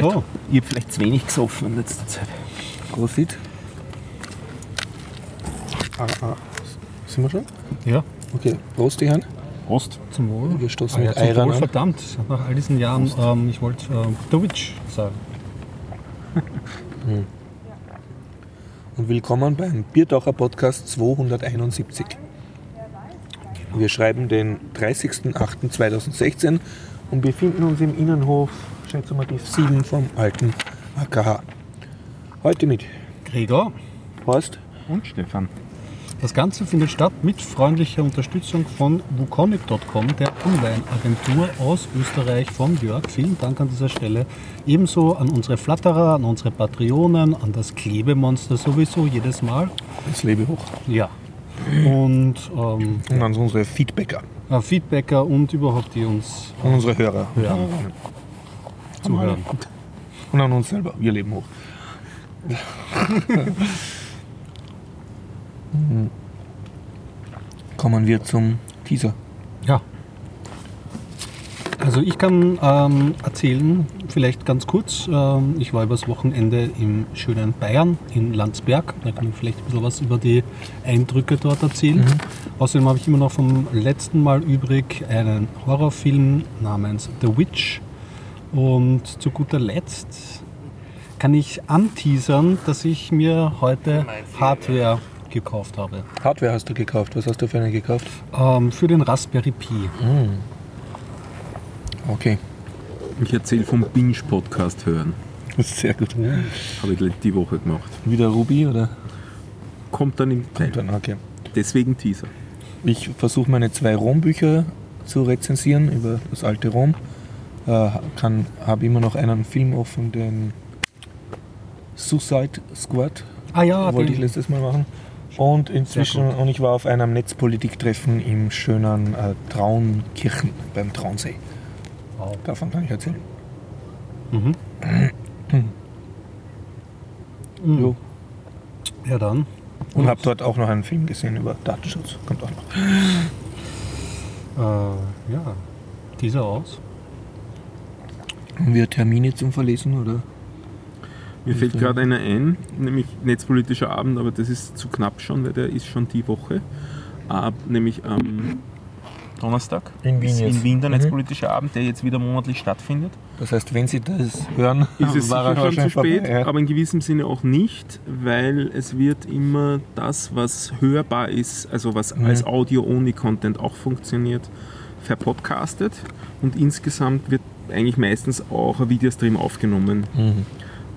So, ich habe vielleicht zu wenig gesoffen in letzter Zeit. Prosit. Ah, ah. Sind wir schon? Ja. Okay, Prost, die Herren. Prost. Zum Wohl. Wir stoßen Ah, ja, mit zum Ayran Wohl, an. verdammt. Nach all diesen Jahren, ähm, ich wollte äh, The Witch sagen. Und willkommen beim Biertaucher Podcast 271. Wir schreiben den 30.08.2016 und befinden uns im Innenhof, die 7 vom alten AKH. Heute mit Gregor. Horst, Und Stefan. Das Ganze findet statt mit freundlicher Unterstützung von wukonic.com, der Online-Agentur aus Österreich von Jörg. Vielen Dank an dieser Stelle. Ebenso an unsere Flatterer, an unsere Patreonen, an das Klebemonster sowieso jedes Mal. das lebe hoch. Ja. Und ähm, Und an unsere Feedbacker äh, Feedbacker und überhaupt die uns und unsere Hörer. Ja. Zuhören. Und an uns selber. Wir leben hoch. Mhm. Kommen wir zum Teaser. Ja. Also ich kann ähm, erzählen, vielleicht ganz kurz, ähm, ich war übers Wochenende im schönen Bayern, in Landsberg. Da kann ich vielleicht ein bisschen was über die Eindrücke dort erzählen. Außerdem habe ich immer noch vom letzten Mal übrig einen Horrorfilm namens The Witch. Und zu guter Letzt kann ich anteasern, dass ich mir heute Hardware gekauft habe. Hardware hast du gekauft. Was hast du für eine gekauft? Ähm, für den Raspberry Pi. Okay. Ich erzähle vom Binge-Podcast hören. Sehr gut. Habe ich die Woche gemacht. Wieder Ruby oder? Kommt dann im Kommt dann, okay. Deswegen Teaser. Ich versuche meine zwei Rom-Bücher zu rezensieren über das alte Rom. Äh, habe immer noch einen Film offen, den Suicide Squad. Ah ja, wollte ich letztes Mal machen. Und inzwischen, und ich war auf einem Netzpolitiktreffen im schönen äh, Traunkirchen beim Traunsee. Wow. Davon kann ich erzählen. Mhm. Jo. Ja, dann. Und habe dort auch noch einen Film gesehen über Datenschutz. Kommt auch noch. Äh, ja, dieser aus. Haben wir Termine zum Verlesen oder? Mir fällt gerade einer ein, nämlich Netzpolitischer Abend, aber das ist zu knapp schon, weil der ist schon die Woche. Ab, nämlich am Donnerstag In Wien ist jetzt. in Wien der Mhm. Netzpolitische Abend, der jetzt wieder monatlich stattfindet. Das heißt, wenn Sie das hören, ist es war sicher schon zu vorbei, spät, ja. aber in gewissem Sinne auch nicht, weil es wird immer das, was hörbar ist, also was Mhm. als Audio-Only-Content auch funktioniert, verpodcastet und insgesamt wird eigentlich meistens auch ein Videostream aufgenommen Mhm.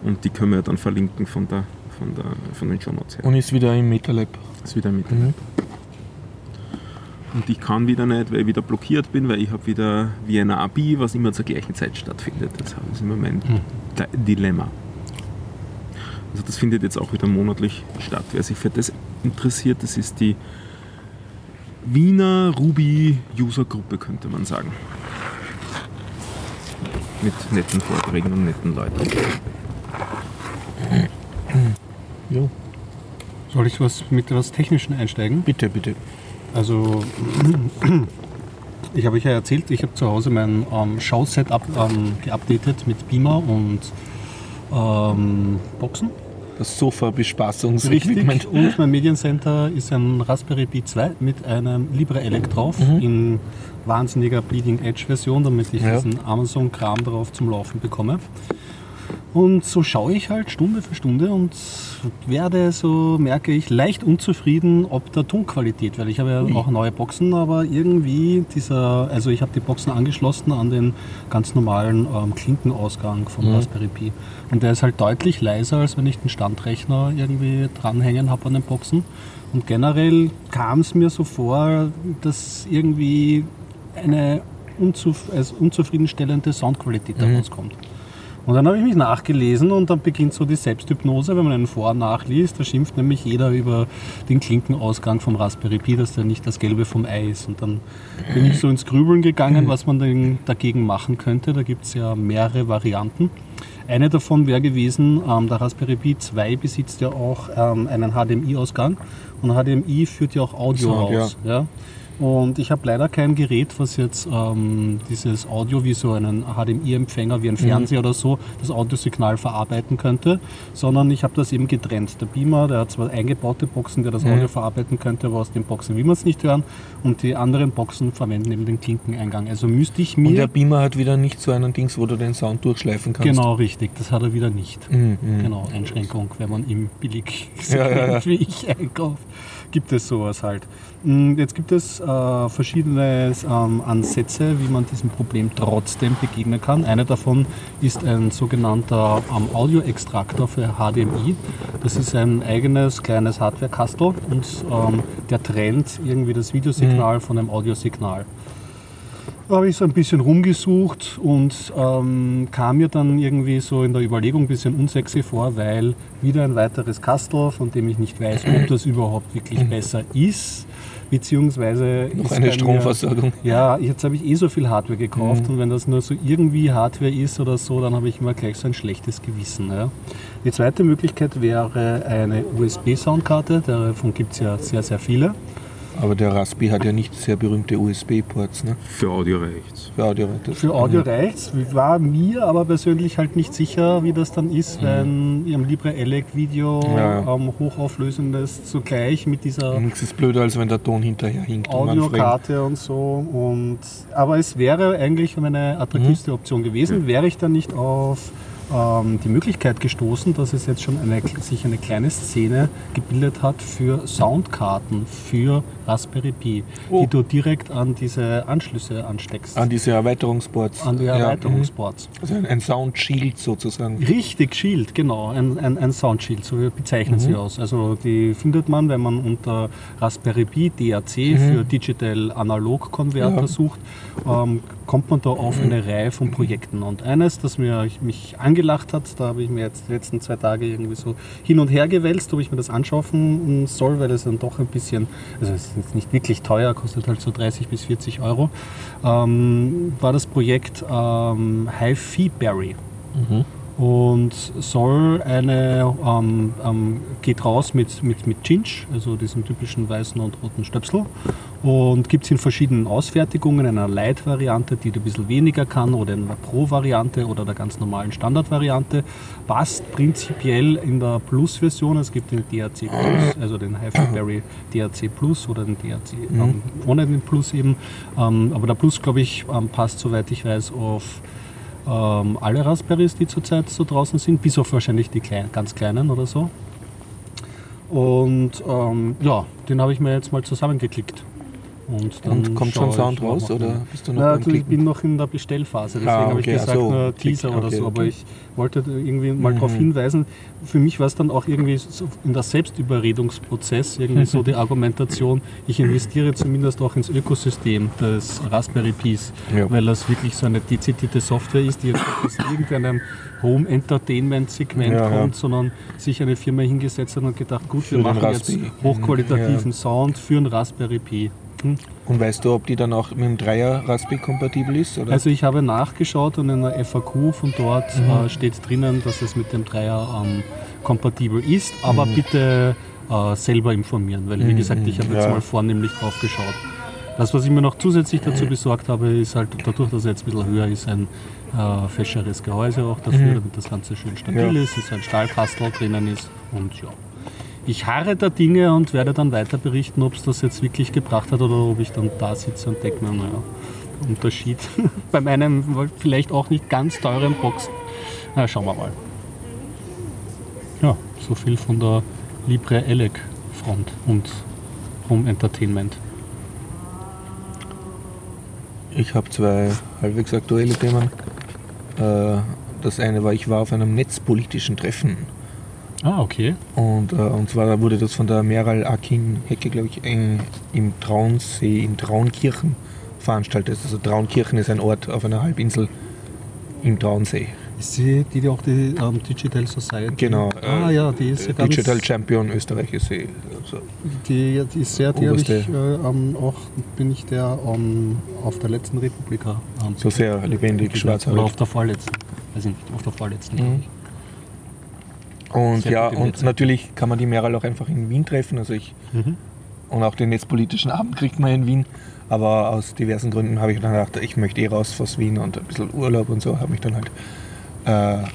und die können wir dann verlinken von, der, von, der, von den Show Notes her. Und ist wieder im MetaLab. Ist wieder mit. Mhm. Und ich kann wieder nicht, weil ich wieder blockiert bin, weil ich habe wieder Vienna Abi, was immer zur gleichen Zeit stattfindet. Das ist immer mein Di- Dilemma. Also das findet jetzt auch wieder monatlich statt. Wer sich für das interessiert, das ist die Wiener Ruby User Gruppe, könnte man sagen. Mit netten Vorträgen und netten Leuten. Jo. Soll ich was mit etwas Technischen einsteigen? Bitte, bitte. Also, ich habe euch ja erzählt, ich habe zu Hause mein ähm, Schau-Setup ähm, geupdatet mit Beamer und ähm, Boxen. Das Richtig. Sofa-Bespaßungsequipment. Und mein Mediencenter ist ein Raspberry Pi 2 mit einem LibreELEC drauf in wahnsinniger Bleeding Edge Version, damit ich Ja. diesen Amazon-Kram darauf zum Laufen bekomme. Und so schaue ich halt Stunde für Stunde und werde, so merke ich, leicht unzufrieden ob der Tonqualität, weil ich habe ja auch neue Boxen, aber irgendwie dieser, also ich habe die Boxen angeschlossen an den ganz normalen ähm, Klinkenausgang vom Mhm. Raspberry Pi. Und der ist halt deutlich leiser, als wenn ich den Standrechner irgendwie dranhängen habe an den Boxen. Und generell kam es mir so vor, dass irgendwie eine unzuf also unzufriedenstellende Soundqualität Mhm. daraus kommt. Und dann habe ich mich nachgelesen und dann beginnt so die Selbsthypnose, wenn man einen Vor- und nachliest. Da schimpft nämlich jeder über den Klinkenausgang vom Raspberry Pi, dass der nicht das Gelbe vom Ei ist. Und dann bin ich so ins Grübeln gegangen, was man dagegen machen könnte. Da gibt es ja mehrere Varianten. Eine davon wäre gewesen, ähm, der Raspberry Pi 2 besitzt ja auch ähm, einen HDMI-Ausgang und HDMI führt ja auch Audio Sound, raus. Ja. Und ich habe leider kein Gerät, was jetzt ähm, dieses Audio wie so einen HDMI-Empfänger, wie ein Fernseher oder so, das Audiosignal verarbeiten könnte, sondern ich habe das eben getrennt. Der Beamer, der hat zwar eingebaute Boxen, der das Audio verarbeiten könnte, aber aus den Boxen will man es nicht hören. Und die anderen Boxen verwenden eben den Klinkeneingang. Also müsste ich mir... Und der Beamer hat wieder nicht so einen Dings, wo du den Sound durchschleifen kannst. Genau, richtig. Das hat er wieder nicht. Mhm, mhm. Genau, Einschränkung, wenn man im billig Ja, ja, ja. wie ich einkauft, gibt es sowas halt. Mm, Jetzt gibt es äh, verschiedene ähm, Ansätze, wie man diesem Problem trotzdem begegnen kann. Einer davon ist ein sogenannter ähm, Audioextraktor für HDMI. Das ist ein eigenes kleines Hardware-Kastel und ähm, der trennt irgendwie das Videosignal von dem Audiosignal. Da habe ich so ein bisschen rumgesucht und ähm, kam mir dann irgendwie so in der Überlegung ein bisschen unsexy vor, weil wieder ein weiteres Kastel, von dem ich nicht weiß, ob das überhaupt wirklich besser ist, beziehungsweise Noch eine bei mir- Stromversorgung. ja, jetzt habe ich eh so viel Hardware gekauft und wenn das nur so irgendwie Hardware ist oder so, dann habe ich immer gleich so ein schlechtes Gewissen. Ja. Die zweite Möglichkeit wäre eine USB-Soundkarte, davon gibt es ja sehr, sehr viele. Aber der Raspi hat ja nicht sehr berühmte USB-Ports ne? Für Audio reicht's. für Audio. Das- Für Audio reicht's. War mir aber persönlich halt nicht sicher, wie das dann ist, wenn im Libre Elec Video Ja, ja. ähm, hochauflösendes zugleich mit dieser Nichts ist blöder, als wenn der Ton hinterher hinkt. Audiokarte und so. Und, aber es wäre eigentlich meine attraktivste Option gewesen, wäre ich dann nicht auf ähm, die Möglichkeit gestoßen, dass es jetzt schon eine, sich eine kleine Szene gebildet hat für Soundkarten für Raspberry Pi, Oh. die du direkt an diese Anschlüsse ansteckst. An diese Erweiterungsports. an die Ja, Erweiterungsboards. mhm. Also ein, ein Sound Shield sozusagen. Richtig, Shield, genau, ein, ein, ein Sound Shield, so bezeichnen sie aus. Also die findet man, wenn man unter Raspberry Pi DAC für Digital Analog Converter Ja. sucht, ähm, kommt man da auf eine Reihe von Projekten. Und eines, das mir, mich angelacht hat, da habe ich mir jetzt die letzten zwei Tage irgendwie so hin und her gewälzt, ob ich mir das anschaffen soll, weil es dann doch ein bisschen, also es ist jetzt nicht wirklich teuer, kostet halt so 30 bis 40 Euro, ähm, war das Projekt ähm, Hi-Fi Berry und soll eine, ähm, ähm, geht raus mit, mit, mit Cinch, also diesem typischen weißen und roten Stöpsel. Und gibt es in verschiedenen Ausfertigungen, in einer Light-Variante, die ein bisschen weniger kann oder in einer Pro-Variante oder der ganz normalen Standard-Variante, passt prinzipiell in der Plus-Version, es gibt den DAC Plus, also den Hi-Fi DAC Plus oder den DAC ähm, ohne den Plus eben, ähm, aber der Plus, glaube ich, ähm, passt, soweit ich weiß, auf ähm, alle Raspberries, die zurzeit so draußen sind, bis auf wahrscheinlich die kleinen, ganz kleinen oder so. Und ähm, ja, den habe ich mir jetzt mal zusammengeklickt. Und, dann Und kommt schon Sound raus oder bist du noch Na, beim du, ich bin noch in der Bestellphase, deswegen Ah, habe ich okay, gesagt, so. nur Klick, Teaser oder okay, so. Aber okay. ich wollte irgendwie mal darauf Mhm. hinweisen, für mich war es dann auch irgendwie so in der Selbstüberredungsprozess, irgendwie so die Argumentation, ich investiere zumindest auch ins Ökosystem des Raspberry Pis, Ja. weil das wirklich so eine dezidierte Software ist, die jetzt nicht aus irgendeinem Home-Entertainment-Segment Ja, ja. kommt, sondern sich eine Firma hingesetzt hat und gedacht, gut, Für wir machen jetzt hochqualitativen Ja. Sound für einen Raspberry Pi. Hm? Und weißt du, ob die dann auch mit dem Dreier Raspi kompatibel ist? Oder? Also ich habe nachgeschaut und in der FAQ von dort Mhm. äh, steht drinnen, dass es mit dem Dreier ähm, kompatibel ist, aber bitte äh, selber informieren, weil wie Mhm, gesagt, ich habe jetzt ja. mal vornehmlich drauf geschaut. Das, was ich mir noch zusätzlich dazu besorgt habe, ist halt dadurch, dass er jetzt ein bisschen höher ist, ein äh, fescheres Gehäuse auch dafür, damit das Ganze schön stabil Mhm. Ja. ist, ist ein Stahlkastel drinnen ist und ja. Ich harre der Dinge und werde dann weiter berichten, ob es das jetzt wirklich gebracht hat oder ob ich dann da sitze und denke mir, naja, Unterschied bei meinem vielleicht auch nicht ganz teuren Box. Na, schauen wir mal. Ja, so viel von der Libre Elec Front und Home Entertainment. Ich habe zwei halbwegs aktuelle Themen. Äh, Das eine war, ich war auf einem netzpolitischen Treffen. Ah, okay. Und, äh, und zwar wurde das von der Meral Akin Hecke, glaube ich, äh, im Traunsee, in Traunkirchen veranstaltet. Also Traunkirchen ist ein Ort auf einer Halbinsel im Traunsee. Ist sie die, die auch die ähm, Digital Society? Genau. Ah äh, ja, die ist ja ganz, Digital Champion Österreich ist sie. Also, die, die ist sehr, die habe ich äh, ähm, auch, bin ich der ähm, auf der letzten Republika. Ähm, so sehr lebendig, Oder schwarzhaarig. auf der vorletzten. Weiß ich nicht, auf der vorletzten. Mhm. Und Sehr ja, und natürlich kann man die Meral auch einfach in Wien treffen. Also ich Mhm. und auch den netzpolitischen Abend kriegt man in Wien. Aber aus diversen Gründen habe ich dann gedacht, ich möchte eh raus aus Wien und ein bisschen Urlaub und so, habe mich dann halt äh,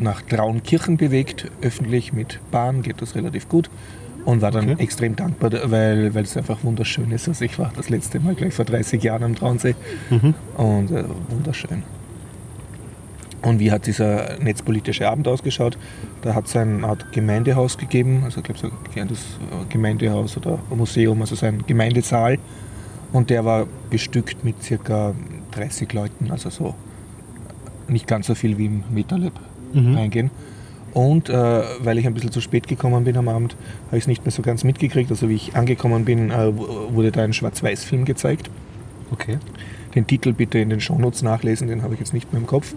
nach Traunkirchen bewegt, öffentlich mit Bahn, geht das relativ gut. Und war dann Okay. extrem dankbar, weil, weil es einfach wunderschön ist. Also ich war das letzte Mal gleich vor 30 Jahren am Traunsee und äh, wunderschön. Und wie hat dieser netzpolitische Abend ausgeschaut? Da hat es eine Art Gemeindehaus gegeben, also ich glaube so ein kleines äh, Gemeindehaus oder Museum, also so ein Gemeindesaal. Und der war bestückt mit circa 30 Leuten, also so nicht ganz so viel wie im MetaLab reingehen. Und äh, weil ich ein bisschen zu spät gekommen bin am Abend, habe ich es nicht mehr so ganz mitgekriegt. Also wie ich angekommen bin, äh, wurde da ein Schwarz-Weiß-Film gezeigt. Okay. Den Titel bitte in den Shownotes nachlesen, den habe ich jetzt nicht mehr im Kopf.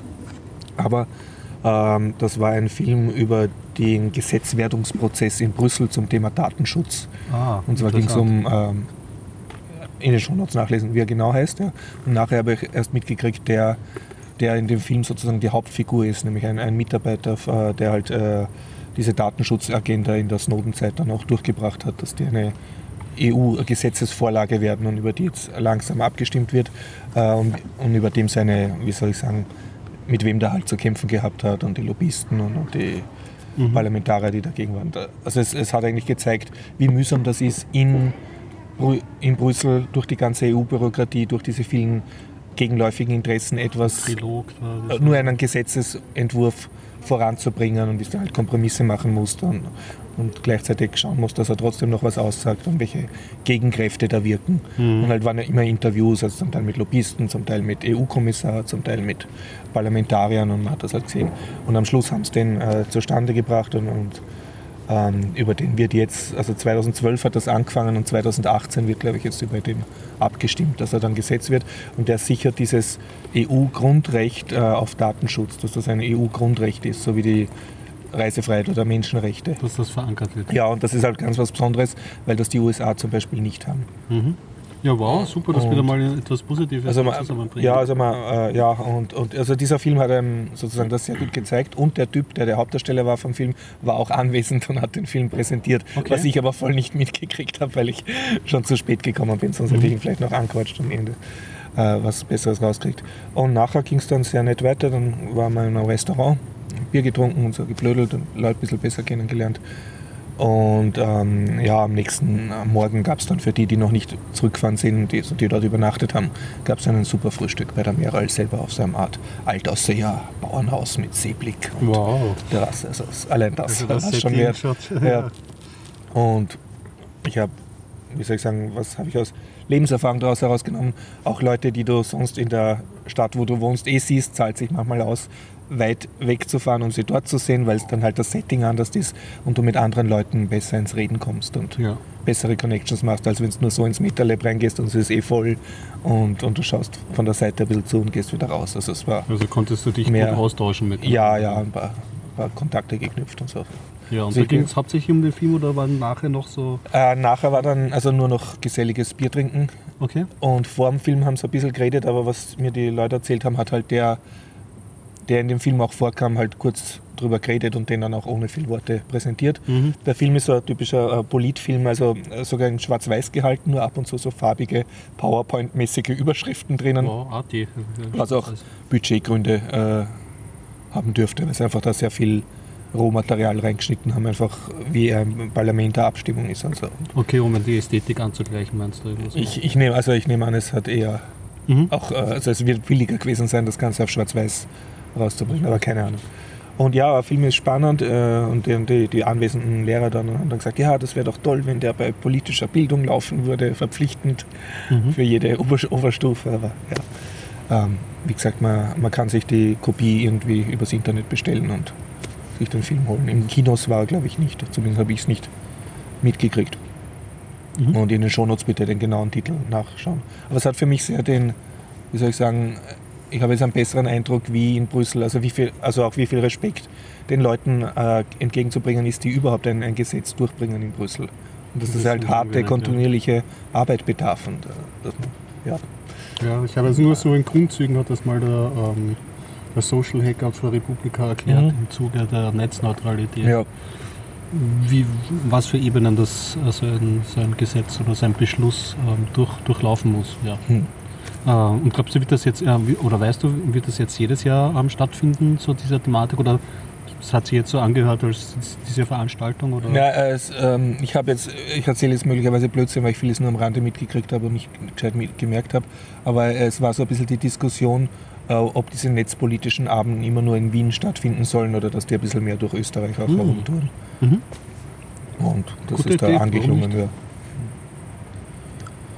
Aber ähm, das war ein Film über den Gesetzwerdungsprozess in Brüssel zum Thema Datenschutz. Ah, Und zwar ging es um, ähm, in den Shownotes nachlesen, wie er genau heißt. Ja. Und nachher habe ich erst mitgekriegt, der, der in dem Film sozusagen die Hauptfigur ist, nämlich ein, ein Mitarbeiter, äh, der halt äh, diese Datenschutzagenda in der Snowden-Zeit dann auch durchgebracht hat, dass die eine EU-Gesetzesvorlage werden und über die jetzt langsam abgestimmt wird äh, und, und über dem seine, wie soll ich sagen, mit wem der halt zu kämpfen gehabt hat und die Lobbyisten und, und die Parlamentarier, die dagegen waren. Also es, es hat eigentlich gezeigt, wie mühsam das ist, in, in Brüssel durch die ganze EU-Bürokratie, durch diese vielen gegenläufigen Interessen etwas, Trilog. da, äh, nur einen Gesetzesentwurf voranzubringen und bis du halt Kompromisse machen musst und, und gleichzeitig schauen musst, dass er trotzdem noch was aussagt und welche Gegenkräfte da wirken. Und halt waren ja immer Interviews, also zum Teil mit Lobbyisten, zum Teil mit EU-Kommissar, zum Teil mit Parlamentariern und man hat das halt gesehen. Und am Schluss haben sie den äh, zustande gebracht und, und ähm, über den wird jetzt, also 2012 hat das angefangen und 2018 wird, glaube ich, jetzt über den abgestimmt, dass er dann Gesetz wird. Und der sichert dieses EU-Grundrecht äh, auf Datenschutz, dass das ein EU-Grundrecht ist, so wie die Reisefreiheit oder Menschenrechte. dass das verankert wird. Ja, und das ist halt ganz was Besonderes, weil das die USA zum Beispiel nicht haben. Ja, wow, super, dass Und- wir da mal etwas Positives Also man, zusammenbringen. ja, also man, äh, ja, und, und also dieser Film hat einem sozusagen das sehr gut gezeigt und der Typ, der der Hauptdarsteller war vom Film, war auch anwesend und hat den Film präsentiert, Okay. was ich aber voll nicht mitgekriegt habe, weil ich schon zu spät gekommen bin, sonst hätte ich ihn vielleicht noch anquatscht am Ende äh, was Besseres rauskriegt. Und nachher ging es dann sehr nett weiter, dann waren wir in einem Restaurant, Bier getrunken und so geblödelt und Leute ein bisschen besser kennengelernt. Und ähm, ja, am nächsten Morgen gab es dann für die, die noch nicht zurückgefahren sind, die, die dort übernachtet haben, gab es ein super Frühstück bei der Meral selber auf so einer Art Altausseher Bauernhaus mit Seeblick und Wow. Terrasse. Also allein das, Also das das schon wert. schaut- Ja. Und ich habe, wie soll ich sagen, was habe ich aus Lebenserfahrung daraus herausgenommen? Auch Leute, die du sonst in der Stadt, wo du wohnst, eh siehst, zahlt sich manchmal aus, weit wegzufahren, um sie dort zu sehen, weil es dann halt das Setting anders ist und du mit anderen Leuten besser ins Reden kommst und Ja. bessere Connections machst, als wenn du nur so ins MetaLab reingehst und es ist eh voll und, und du schaust von der Seite ein bisschen zu und gehst wieder raus. Also es war, Also konntest du dich Mehr- gut austauschen mit ja, ja, ein paar, ein paar Kontakte geknüpft und so. Ja, und Also da ging es hauptsächlich um den Film oder waren nachher noch so. Äh, nachher war dann also nur noch geselliges Bier trinken Okay. und vor dem Film haben sie ein bisschen geredet, aber was mir die Leute erzählt haben, hat halt der, der in dem Film auch vorkam, halt kurz drüber geredet und den dann auch ohne viel Worte präsentiert. Mhm. Der Film ist so ein typischer äh, Politfilm, also äh, sogar in schwarz-weiß gehalten, nur ab und zu so farbige PowerPoint-mäßige Überschriften drinnen, Wow, Arti. was auch Budgetgründe äh, haben dürfte, weil sie einfach da sehr viel Rohmaterial reingeschnitten haben, einfach wie ein Parlament eine Abstimmung ist. Also Okay, um die Ästhetik anzugleichen, meinst du? ich, ich nehme also ich nehme an, es hat eher Mhm. auch, äh, also es wird billiger gewesen sein, das Ganze auf Schwarz-Weiß rauszubringen, aber keine Ahnung. Und ja, der Film ist spannend äh, und die, die, die anwesenden Lehrer dann haben dann gesagt, ja, das wäre doch toll, wenn der bei politischer Bildung laufen würde, verpflichtend Mhm. für jede Ober Oberstufe. Aber ja, ähm, wie gesagt, man, man kann sich die Kopie irgendwie übers Internet bestellen und sich den Film holen. Im Kinos war er, glaube ich, nicht, zumindest habe ich es nicht mitgekriegt. Mhm. Und in den Shownotes bitte den genauen Titel nachschauen. Aber es hat für mich sehr den, wie soll ich sagen, ich habe jetzt einen besseren Eindruck wie in Brüssel, also, wie viel, also auch wie viel Respekt den Leuten äh, entgegenzubringen ist, die überhaupt ein, ein Gesetz durchbringen in Brüssel. Und dass Das das, halt harte, Argument, ja. kontinuierliche Arbeit bedarf. Und, äh, man, ja. Ja, ich habe jetzt nur so in Grundzügen hat das mal der, ähm, der Social Hacker für Republika erklärt Mhm. im Zuge der Netzneutralität. Ja. wie, was für Ebenen das so ein, so ein Gesetz oder so ein Beschluss ähm, durch, durchlaufen muss. Ja. Hm. Äh, und glaubst du, wird das jetzt, äh, oder weißt du, wird das jetzt jedes Jahr ähm, stattfinden, so diese Thematik? Oder es hat sich jetzt so angehört als diese Veranstaltung? Oder? Ja, es, ähm, ich habe jetzt, ich erzähle jetzt möglicherweise Blödsinn, weil ich vieles nur am Rande mitgekriegt habe und nicht gescheit gemerkt habe. Aber es war so ein bisschen die Diskussion, äh, ob diese netzpolitischen Abenden immer nur in Wien stattfinden sollen oder dass die ein bisschen mehr durch Österreich auch Mhm. herumtouren. Mhm. Und das Gute ist da Idee, angeklungen. Ja.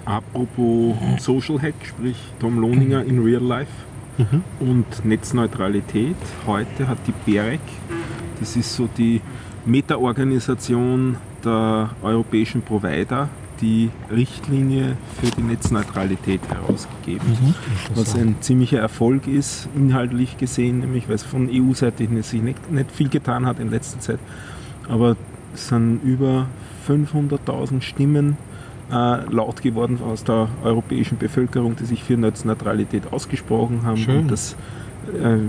Apropos Social Hack, sprich Tom Lohninger in Real Life Mhm. und Netzneutralität. Heute hat die BEREC, das ist so die Meta-Organisation der europäischen Provider, die Richtlinie für die Netzneutralität herausgegeben. Was ein ziemlicher Erfolg ist, inhaltlich gesehen, nämlich weil es von EU-Seite sich nicht, nicht viel getan hat in letzter Zeit. Aber es sind über 500.000 Stimmen äh, laut geworden aus der europäischen Bevölkerung, die sich für Netzneutralität ausgesprochen haben. Schön. Und das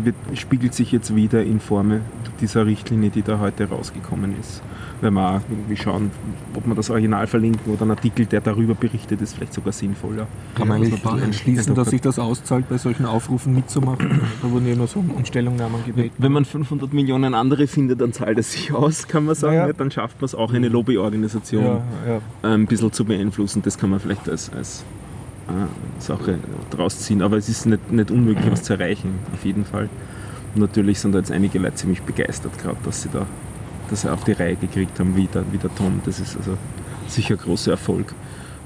wird, spiegelt sich jetzt wieder in Form dieser Richtlinie, die da heute rausgekommen ist. Wenn wir auch irgendwie schauen, ob wir das Original verlinken oder einen Artikel, der darüber berichtet, ist vielleicht sogar sinnvoller. Kann man Ja, eigentlich man entschließen, dass sich das auszahlt, bei solchen Aufrufen mitzumachen? Da wurden ja nur so um Stellungnahmen gebeten. Wenn man 500 Millionen andere findet, dann zahlt es sich aus, kann man sagen. Ja. Ja, Dann schafft man es auch, eine Lobbyorganisation Ja, ja. äh, ein bisschen zu beeinflussen. Das kann man vielleicht als, als äh, Sache draus ziehen. Aber es ist nicht, nicht unmöglich, was zu erreichen, auf jeden Fall. Und natürlich sind da jetzt einige Leute ziemlich begeistert, gerade, dass sie da das auf die Reihe gekriegt haben, wie der, wie der Tom. Das ist also sicher ein großer Erfolg,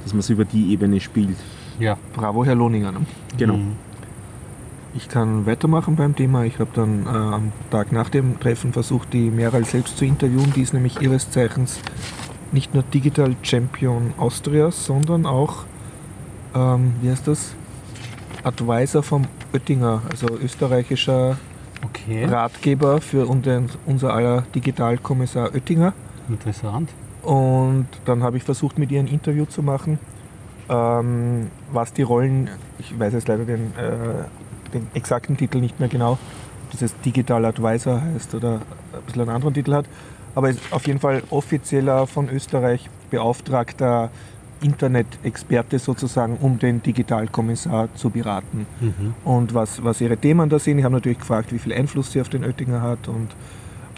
dass man es über die Ebene spielt. Ja. Bravo, Herr Lohninger. ne? Genau. Mhm. Ich kann weitermachen beim Thema. Ich habe dann äh, am Tag nach dem Treffen versucht, die Meral selbst zu interviewen. Die ist nämlich ihres Zeichens nicht nur Digital Champion Austrias, sondern auch, ähm, wie heißt das? Advisor vom Oettinger, also österreichischer Okay, Ratgeber für unser aller Digitalkommissar Oettinger. interessant. Und dann habe ich versucht, mit ihr ein Interview zu machen, ähm, was die Rollen, ich weiß jetzt leider den, äh, den exakten Titel nicht mehr genau, ob das jetzt Digital Advisor heißt oder ein bisschen einen anderen Titel hat, aber ist auf jeden Fall offizieller von Österreich beauftragter Internet-Experte sozusagen, um den Digitalkommissar zu beraten Mhm. und was, was ihre Themen da sind. Ich habe natürlich gefragt, wie viel Einfluss sie auf den Oettinger hat und,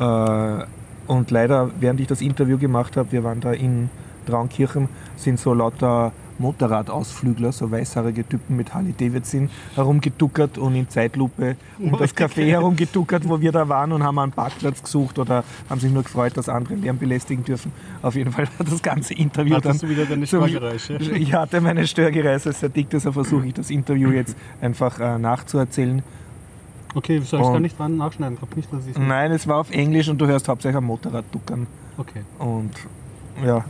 äh, und leider, während ich das Interview gemacht habe, wir waren da in Traunkirchen, sind so lauter Motorradausflügler, so weißhaarige Typen mit Harley Davidson herumgeduckert und in Zeitlupe um das Café herumgeduckert, wo wir da waren und haben einen Parkplatz gesucht oder haben sich nur gefreut, dass andere Lärm belästigen dürfen. Auf jeden Fall hat das ganze Interview dann Hattest du wieder deine Störgeräusche? ich hatte meine Störgeräusche sehr dick, deshalb versuche ich das Interview jetzt einfach äh, nachzuerzählen. Okay, soll ich gar nicht dran nachschneiden? Ich nicht, dass Nein, es war auf Englisch und du hörst hauptsächlich am Motorrad duckern. Okay. Und ja,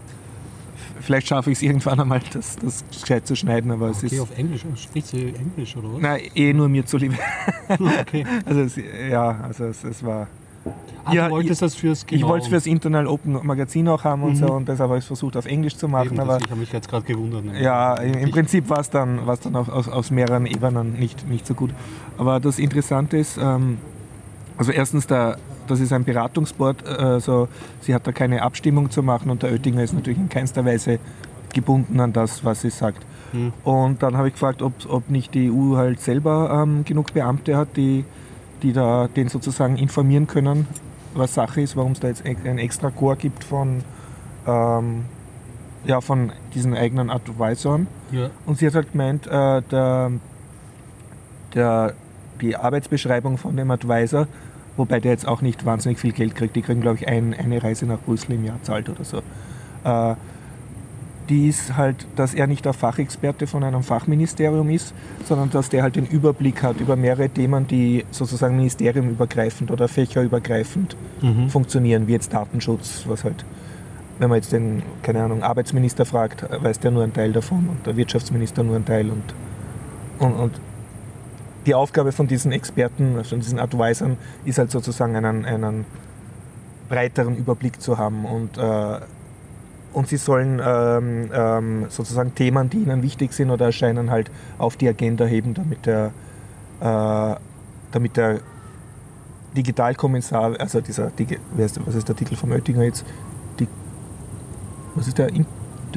vielleicht schaffe ich es irgendwann einmal, das, das gescheit zu schneiden, aber es Okay, ist. auf Englisch. Spricht sie Englisch oder was? Nein, eh nur mir zuliebe. Okay. Also es, ja, also es, es war. Ah, Ja, du wolltest das fürs Ich genau. wollte es fürs Internal Open Magazin auch haben und Mhm. so und deshalb habe ich es versucht auf Englisch zu machen, Eben, aber das, ich habe mich jetzt gerade gewundert. ne? Ja, im, im Ich- Prinzip war es dann, war's dann auch aus, aus mehreren Ebenen nicht, nicht so gut. Aber das Interessante ist, ähm, also erstens, der, das ist ein Beratungsboard, äh, also sie hat da keine Abstimmung zu machen und der Oettinger ist natürlich in keinster Weise gebunden an das, was sie sagt. Hm. Und dann habe ich gefragt, ob, ob nicht die EU halt selber ähm, genug Beamte hat, die, die da den sozusagen informieren können, was Sache ist, warum es da jetzt e- ein extra Chor gibt von, ähm, ja, von diesen eigenen Advisoren. Ja. Und sie hat halt gemeint, äh, der, der, die Arbeitsbeschreibung von dem Advisor, wobei der jetzt auch nicht wahnsinnig viel Geld kriegt, die kriegen, glaube ich, ein, eine Reise nach Brüssel im Jahr zahlt oder so. Äh, die ist halt, dass er nicht der Fachexperte von einem Fachministerium ist, sondern dass der halt den Überblick hat über mehrere Themen, die sozusagen ministeriumübergreifend oder fächerübergreifend Mhm. funktionieren, wie jetzt Datenschutz, was halt, wenn man jetzt den, keine Ahnung, Arbeitsminister fragt, weiß der nur einen Teil davon und der Wirtschaftsminister nur einen Teil und, und, und die Aufgabe von diesen Experten, also von diesen Advisern, ist halt sozusagen einen, einen breiteren Überblick zu haben und, äh, und sie sollen ähm, ähm, sozusagen Themen, die ihnen wichtig sind oder erscheinen, halt auf die Agenda heben, damit der, äh, damit der Digitalkommissar, also dieser, was ist der Titel vom Oettinger jetzt? Was ist der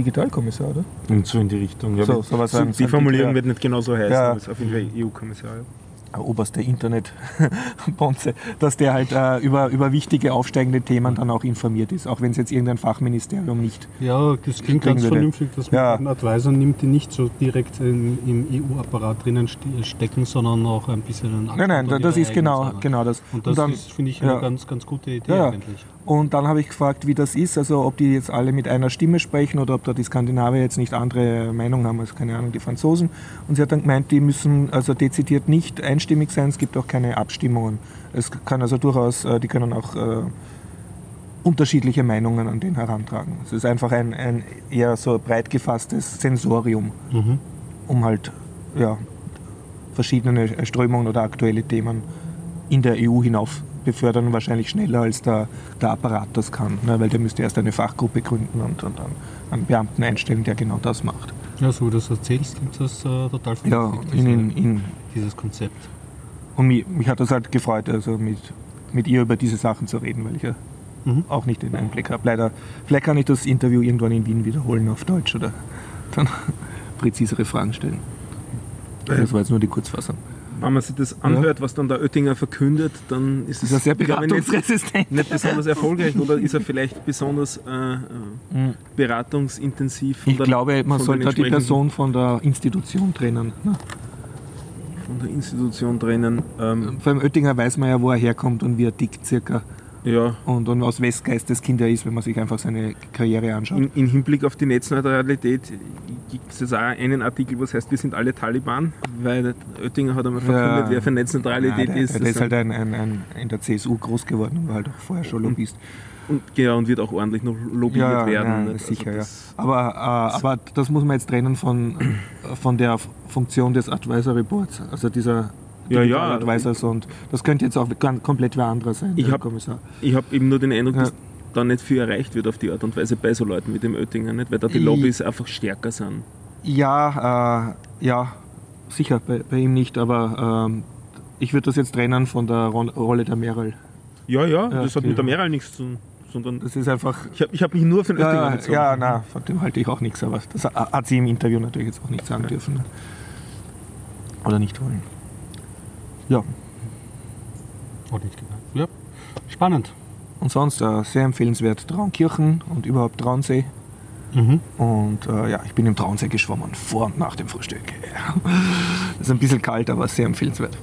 Digitalkommissar, oder? Und so in die Richtung. Ja, So- so, die Formulierung wird nicht genau so heißen, Ja. aber es ist auf jeden Fall EU-Kommissar. Ja. Oberster Internet-Bonze, dass der halt äh, über, über wichtige aufsteigende Themen dann auch informiert ist, auch wenn es jetzt irgendein Fachministerium nicht. Ja, das klingt ganz wir den. vernünftig, dass man Ja. einen Advisor nimmt, die nicht so direkt in, im EU-Apparat drinnen ste- stecken, sondern auch ein bisschen einen Nein, nein, das ist genau, Sachen. genau das. Und das dann, ist, finde ich, ja. eine ganz, ganz gute Idee Ja, ja. eigentlich. Und dann habe ich gefragt, wie das ist, also ob die jetzt alle mit einer Stimme sprechen oder ob da die Skandinavier jetzt nicht andere Meinungen haben, also keine Ahnung, die Franzosen. Und sie hat dann gemeint, die müssen also dezidiert nicht einstimmig sein, es gibt auch keine Abstimmungen. Es kann also durchaus, äh, die können auch äh, unterschiedliche Meinungen an den herantragen. Es ist einfach ein, ein eher so breit gefasstes Sensorium, Mhm. um halt ja, verschiedene Strömungen oder aktuelle Themen in der EU hinauf befördern, wahrscheinlich schneller als der, der Apparat das kann, ne? weil der müsste erst eine Fachgruppe gründen und, und dann einen Beamten einstellen, der genau das macht. Ja, so wie du das erzählst, klingt das äh, total Ja, vernünftig, in, diese- in, in, dieses Konzept. und mich, mich hat das halt gefreut, also mit, mit ihr über diese Sachen zu reden, weil ich ja Mhm. auch nicht den Einblick habe. Leider, vielleicht kann ich das Interview irgendwann in Wien wiederholen auf Deutsch oder dann präzisere Fragen stellen. Das war jetzt nur die Kurzfassung. Wenn man sich das anhört, was dann der Oettinger verkündet, dann ist es Ist er sehr ich, nicht, beratungsresistent? nicht besonders erfolgreich oder ist er vielleicht besonders äh, äh, beratungsintensiv? von Ich der- glaube, man sollte die Person von der Institution trennen. ne? von der Institution trennen. Ähm, Beim Oettinger weiß man ja, wo er herkommt und wie er tickt circa. ja, Und, und aus Westgeistes-Kind er ist, wenn man sich einfach seine Karriere anschaut. in, in Hinblick auf die Netzneutralität gibt es jetzt auch einen Artikel, was heißt, wir sind alle Taliban, weil Oettinger hat einmal verkündet, Ja. wer für Netzneutralität Ja, der, ist. der, ist halt ein, ein, ein, in der CSU groß geworden und war halt auch vorher schon Lobbyist. und, genau, und wird auch ordentlich noch lobbyiert Ja, ja, werden. ja, nicht? sicher, ja. das- Aber, äh, aber das muss man jetzt trennen von, von der Funktion des Advisor Reports, also dieser Ja, ja. Advisors und das könnte jetzt auch komplett wer anderer sein, Ich hab- Kommissar. Ich habe eben nur den Eindruck, Ja. dass da nicht viel erreicht wird auf die Art und Weise bei so Leuten wie dem Oettinger, nicht? weil da die I- Lobbys einfach stärker sind. Ja, äh, ja, sicher, bei, bei ihm nicht, aber ähm, ich würde das jetzt trennen von der Rolle der Meral. Ja, ja, Ja, das hat okay. mit der Meral nichts zu tun, sondern Das ist einfach. ich habe hab mich nur für den Oettinger Ja, bezogen. ja, na, von dem halte ich auch nichts, aber das hat sie im Interview natürlich jetzt auch nicht sagen dürfen. ne? Oder nicht wollen. Ja, Hat nicht gedacht. Ja, spannend. Und sonst äh, sehr empfehlenswert Traunkirchen und überhaupt Traunsee. Mhm. Und äh, ja, ich bin im Traunsee geschwommen, vor und nach dem Frühstück. Das ist ein bisschen kalt, aber sehr empfehlenswert.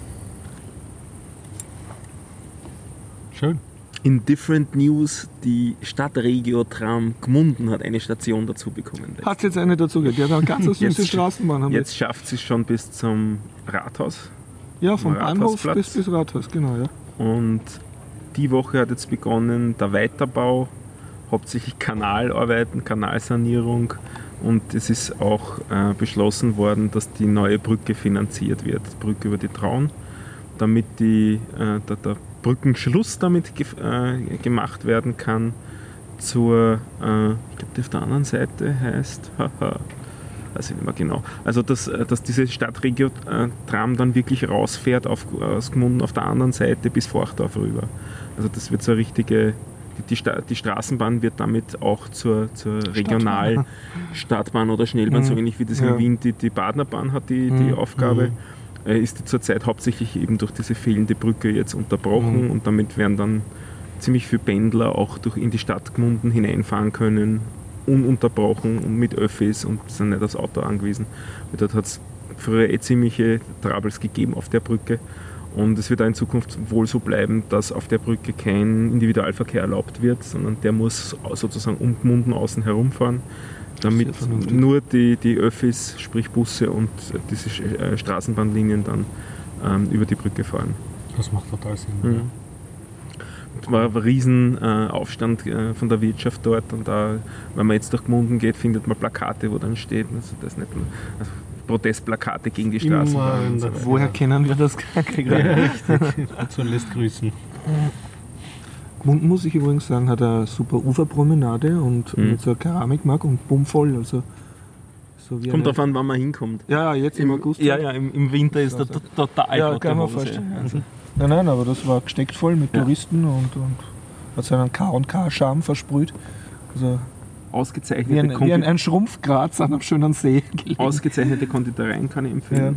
Schön. In Different News, die Stadtregio-Tram Gmunden hat eine Station dazu bekommen. Hat jetzt eine dazu gehört? Die hat eine ganz süße Jetzt- Straßenbahn. Haben Jetzt schafft sie es schon bis zum Rathaus. Ja, vom Bahnhof bis, bis Rathaus, genau, ja. Und die Woche hat jetzt begonnen der Weiterbau, hauptsächlich Kanalarbeiten, Kanalsanierung. Und es ist auch äh, beschlossen worden, dass die neue Brücke finanziert wird, die Brücke über die Traun, damit die, äh, der, der Brückenschluss damit ge äh, gemacht werden kann zur, äh, ich glaube, die auf der anderen Seite heißt, weiß ich nicht mehr genau. Also, dass, äh, dass diese Stadtregio-Tram dann wirklich rausfährt auf, aus Gmunden auf der anderen Seite bis Forchdorf rüber. Also, das wird so eine richtige, die, Sta die Straßenbahn wird damit auch zur, zur Regionalstadtbahn oder Schnellbahn, Mhm. so ähnlich wie das Ja. in Wien die, die Badnerbahn hat, die, die Mhm. Aufgabe. Äh, ist die zurzeit hauptsächlich eben durch diese fehlende Brücke jetzt unterbrochen Mhm. und damit werden dann ziemlich viele Pendler auch durch in die Stadt Gmunden hineinfahren können, ununterbrochen und mit Öffis und sind nicht aufs Auto angewiesen. Weil dort hat es früher eh ziemliche Troubles gegeben auf der Brücke. Und es wird auch in Zukunft wohl so bleiben, dass auf der Brücke kein Individualverkehr erlaubt wird, sondern der muss sozusagen um Gmunden außen herumfahren, damit nur die, die Öffis, sprich Busse und diese äh, Straßenbahnlinien dann ähm, über die Brücke fahren. Das macht total Sinn. Mhm. war ein riesen äh, Aufstand äh, von der Wirtschaft dort und da, wenn man jetzt durch Gmunden geht, findet man Plakate, wo dann steht, also das nicht, also Protestplakate gegen die Straßenbahn. so. Woher kennen wir das? Ja, richtig. So lässt grüßen. Gmunden, muss ich übrigens sagen, hat eine super Uferpromenade und Mhm. mit so einer Keramikmark und bummvoll. Also so wie Kommt an, wann man hinkommt. Ja, ja, jetzt im August. Ja, ja, im, im Winter ist da to- total Ja, kann man vorstellen. Also, nein, nein, aber das war gesteckt voll mit Ja. Touristen und, und hat seinen K&K-Charme versprüht. Also ausgezeichnete, Wie ein, wie Kondi- ein, ein Schrumpfgraz an einem schönen See gelegen. ausgezeichnete Konditoreien kann ich empfehlen.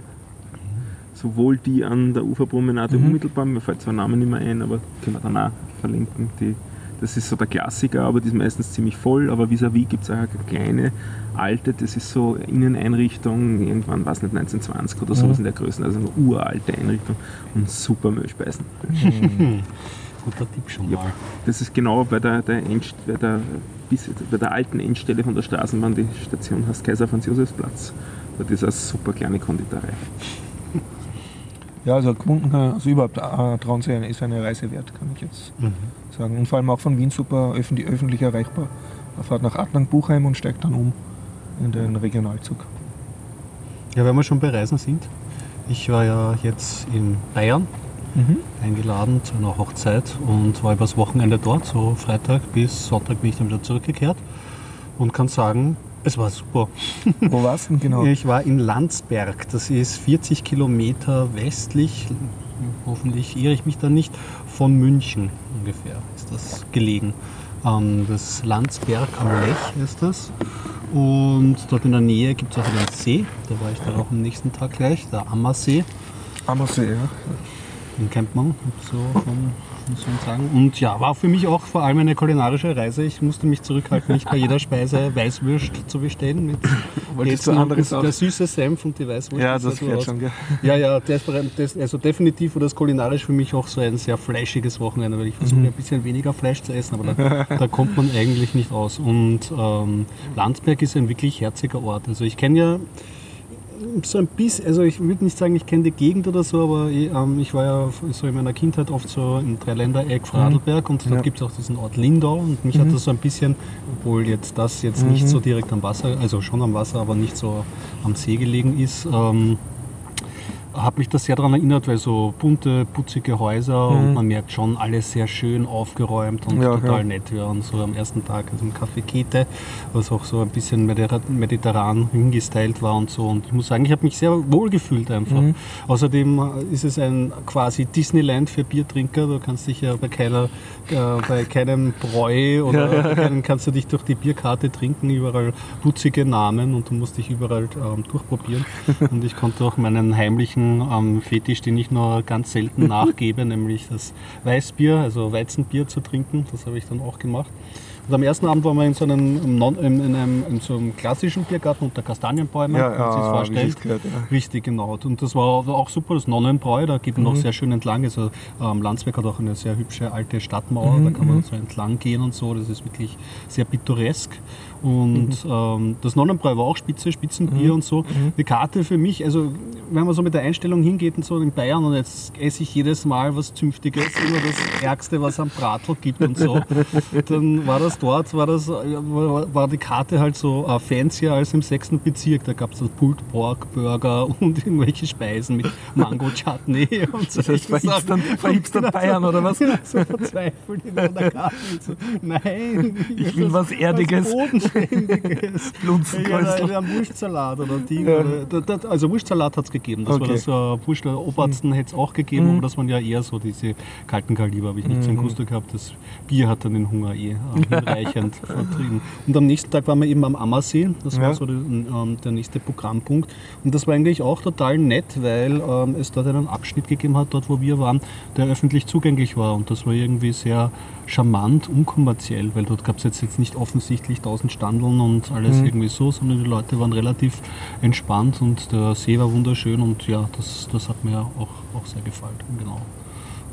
Sowohl die an der Uferpromenade Mhm. unmittelbar, mir fällt zwar der Name nicht mehr ein, aber können wir dann auch verlinken. Die, das ist so der Klassiker, aber die ist meistens ziemlich voll. Aber vis-à-vis gibt es auch eine kleine alte, das ist so Inneneinrichtung, irgendwann, weiß nicht, 1920 oder sowas Mhm. in der Größe, also eine uralte Einrichtung und super Müllspeisen. Guter Tipp schon Ja. mal. Das ist genau bei der, der, Endst bei, der, bis, bei der alten Endstelle von der Straßenbahn, die Station heißt Kaiser Franz Josefsplatz. Dort ist eine super kleine Konditorei. Ja, also kann- also überhaupt äh, Traunsee ist eine Reise wert, kann ich jetzt Mhm. sagen. Und vor allem auch von Wien super öffentlich, öffentlich erreichbar. Man fährt nach Adnang-Buchheim und steigt dann um in den Regionalzug. Ja, wenn wir schon bei Reisen sind. Ich war ja jetzt in Bayern Mhm. eingeladen zu einer Hochzeit und war übers Wochenende dort. So Freitag bis Sonntag bin ich dann wieder zurückgekehrt und kann sagen, es war super. Wo warst du denn genau? Ich war in Landsberg. Das ist 40 Kilometer westlich, hoffentlich irre ich mich da nicht, von München ungefähr ist das gelegen. Ähm, das Landsberg am Lech ist das. Und dort in der Nähe gibt es auch einen See. Da war ich dann auch am nächsten Tag gleich, der Ammersee. Ammersee, ja. Kennt man so von, von so sagen. Und ja, war für mich auch vor allem eine kulinarische Reise. Ich musste mich zurückhalten, nicht bei jeder Speise Weißwürst zu bestellen. Mit Wolltest du und anderes auch? Der süße Senf und die Weißwurst. Ja, das so fährt schon, gell? Ja, ja, das, das, also definitiv war das kulinarisch für mich auch so ein sehr fleischiges Wochenende, weil ich versuche Mhm. ein bisschen weniger Fleisch zu essen, aber da, da kommt man eigentlich nicht aus. Und ähm, Landsberg ist ein wirklich herziger Ort. Also ich kenne ja so ein bisschen, also ich würde nicht sagen, ich kenne die Gegend oder so, aber ich, ähm, ich war ja so in meiner Kindheit oft so im Dreiländereck Vorarlberg und dort Ja. gibt es auch diesen Ort Lindau und mich hat das so ein bisschen, obwohl jetzt das jetzt nicht so direkt am Wasser, also schon am Wasser, aber nicht so am See gelegen ist, ähm, hat mich das sehr daran erinnert, weil so bunte, putzige Häuser und man merkt schon alles sehr schön aufgeräumt und Ja, total ja. nett. Wir waren so am ersten Tag also im Café Kete, was auch so ein bisschen mediter- mediterran hingestylt war und so. Und ich muss sagen, ich habe mich sehr wohl gefühlt einfach. Mhm. Außerdem äh, ist es ein quasi Disneyland für Biertrinker. Du kannst dich ja bei keiner, äh, bei keinem Bräu oder bei keinem kannst du dich durch die Bierkarte trinken, überall putzige Namen und du musst dich überall ähm, durchprobieren. Und ich konnte auch meinen heimlichen ähm, Fetisch, den ich nur ganz selten nachgebe, nämlich das Weißbier, also Weizenbier zu trinken. Das habe ich dann auch gemacht. Und am ersten Abend waren wir in so einem, Non- in einem, in so einem klassischen Biergarten unter Kastanienbäumen, Ja, man sich ja, vorstellt. gehört, ja. Richtig, genau. Und das war auch super, das Nonnenbräu, da geht man Mhm. auch sehr schön entlang. Also ähm, Landsberg hat auch eine sehr hübsche alte Stadtmauer, Mhm, da kann man so entlang gehen und so. Das ist wirklich sehr pittoresk. Und Mhm. ähm, das Nonnenbräu war auch spitze, Spitzenbier und so. Die Karte für mich, also wenn man so mit der Einstellung hingeht und so in Bayern und jetzt esse ich jedes Mal was Zünftiges, immer das Ärgste, was am Bratl gibt und so, dann war das dort, war, das, war, war die Karte halt so äh, fancier als im sechsten Bezirk. Da gab es so Pulled Pork Burger und irgendwelche Speisen mit Mango Chutney und so. Das heißt, verhipstern- verhipstern Bayern, oder was? So verzweifelt in der Karte. So, nein, Ich will was Erdiges. Bodenständiges. Blunzenkreuzel. Ja, ein Wurstsalat oder Ding. Oder, da- da- also Wurstsalat hat es gegeben. Das Okay. war das äh, Wurst, Obersten hätte es auch gegeben, aber das waren ja eher so diese kalten Kaliber, habe ich nicht so einen Gusto gehabt. Das Bier hat dann den Hunger eh äh, hinreichend vertrieben. Und am nächsten Tag waren wir eben am Ammersee. Das Ja. war so der, ähm, der nächste Programmpunkt. Und das war eigentlich auch total nett, weil ähm, es dort einen Abschnitt gegeben hat, dort wo wir waren, der öffentlich zugänglich war. Und das war irgendwie sehr charmant, unkommerziell, weil dort gab es jetzt, jetzt nicht offensichtlich tausend Standeln und alles Mhm. irgendwie so, sondern die Leute waren relativ entspannt und der See war wunderschön und ja, das, das hat mir auch, auch sehr gefallen. Genau.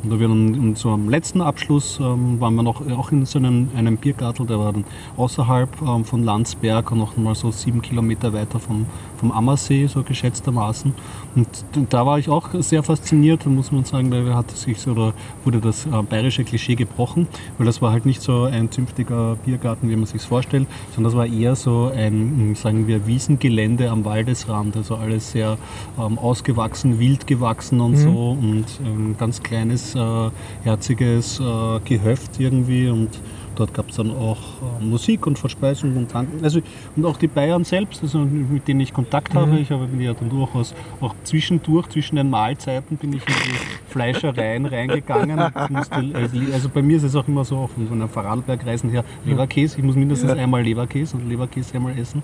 Und da wir dann in so am letzten Abschluss ähm, waren wir noch auch in so einem, einem Biergartel, der war dann außerhalb ähm, von Landsberg und noch mal so sieben Kilometer weiter vom, vom Ammersee, so geschätztermaßen. Und da war ich auch sehr fasziniert, muss man sagen, weil hat sich so, oder wurde das äh, bayerische Klischee gebrochen, weil das war halt nicht so ein zünftiger Biergarten, wie man sich vorstellt, sondern das war eher so ein, mh, sagen wir, Wiesengelände am Waldesrand, also alles sehr ähm, ausgewachsen, wild gewachsen und so und ein ganz kleines, äh, herziges äh, Gehöft irgendwie und dort gab es dann auch äh, Musik und Verspeisung und Tanken. Also, und auch die Bayern selbst, also mit denen ich Kontakt habe. Ich habe bin ja dann durchaus auch zwischendurch, zwischen den Mahlzeiten, bin ich in die Fleischereien reingegangen. musste, also, also bei mir ist es auch immer so, von von einem Vorarlberg-Reisen her, Leberkäse. Ich muss mindestens einmal Leberkäse und Leberkäse einmal essen.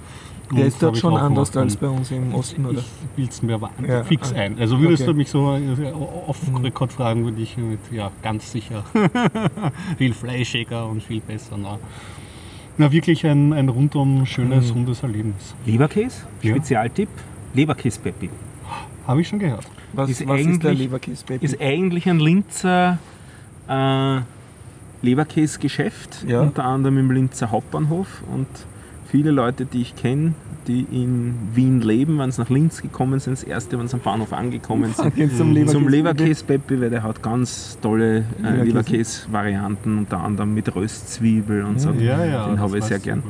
Der ist dort schon anders gemacht. als bei uns im Osten, oder? Ich bilde es mir wahnsinnig Ja. fix ein. Also würdest Okay. du mich so äh, off-Record fragen, würde ich mit, ja, ganz sicher viel fleischiger und viel besser. Na, na wirklich ein, ein rundum schönes, rundes Erlebnis. Leberkäse, Ja. Spezialtipp, Leberkäse-Peppi. Habe ich schon gehört. Was, Ist was ist der eigentlich- Leberkäse-Baby? Ist eigentlich ein Linzer äh, Leberkäse-Geschäft, Ja. unter anderem im Linzer Hauptbahnhof und viele Leute, die ich kenne, die in Wien leben, wenn sie nach Linz gekommen sind, das erste, wenn sie am Bahnhof angekommen sind, zum zum Leberkäse. Leberkäse-Peppi, weil der hat ganz tolle äh, Leberkäse. Leberkäse-Varianten, unter anderem mit Röstzwiebel und so. Ja, ja. Den habe ich sehr gern.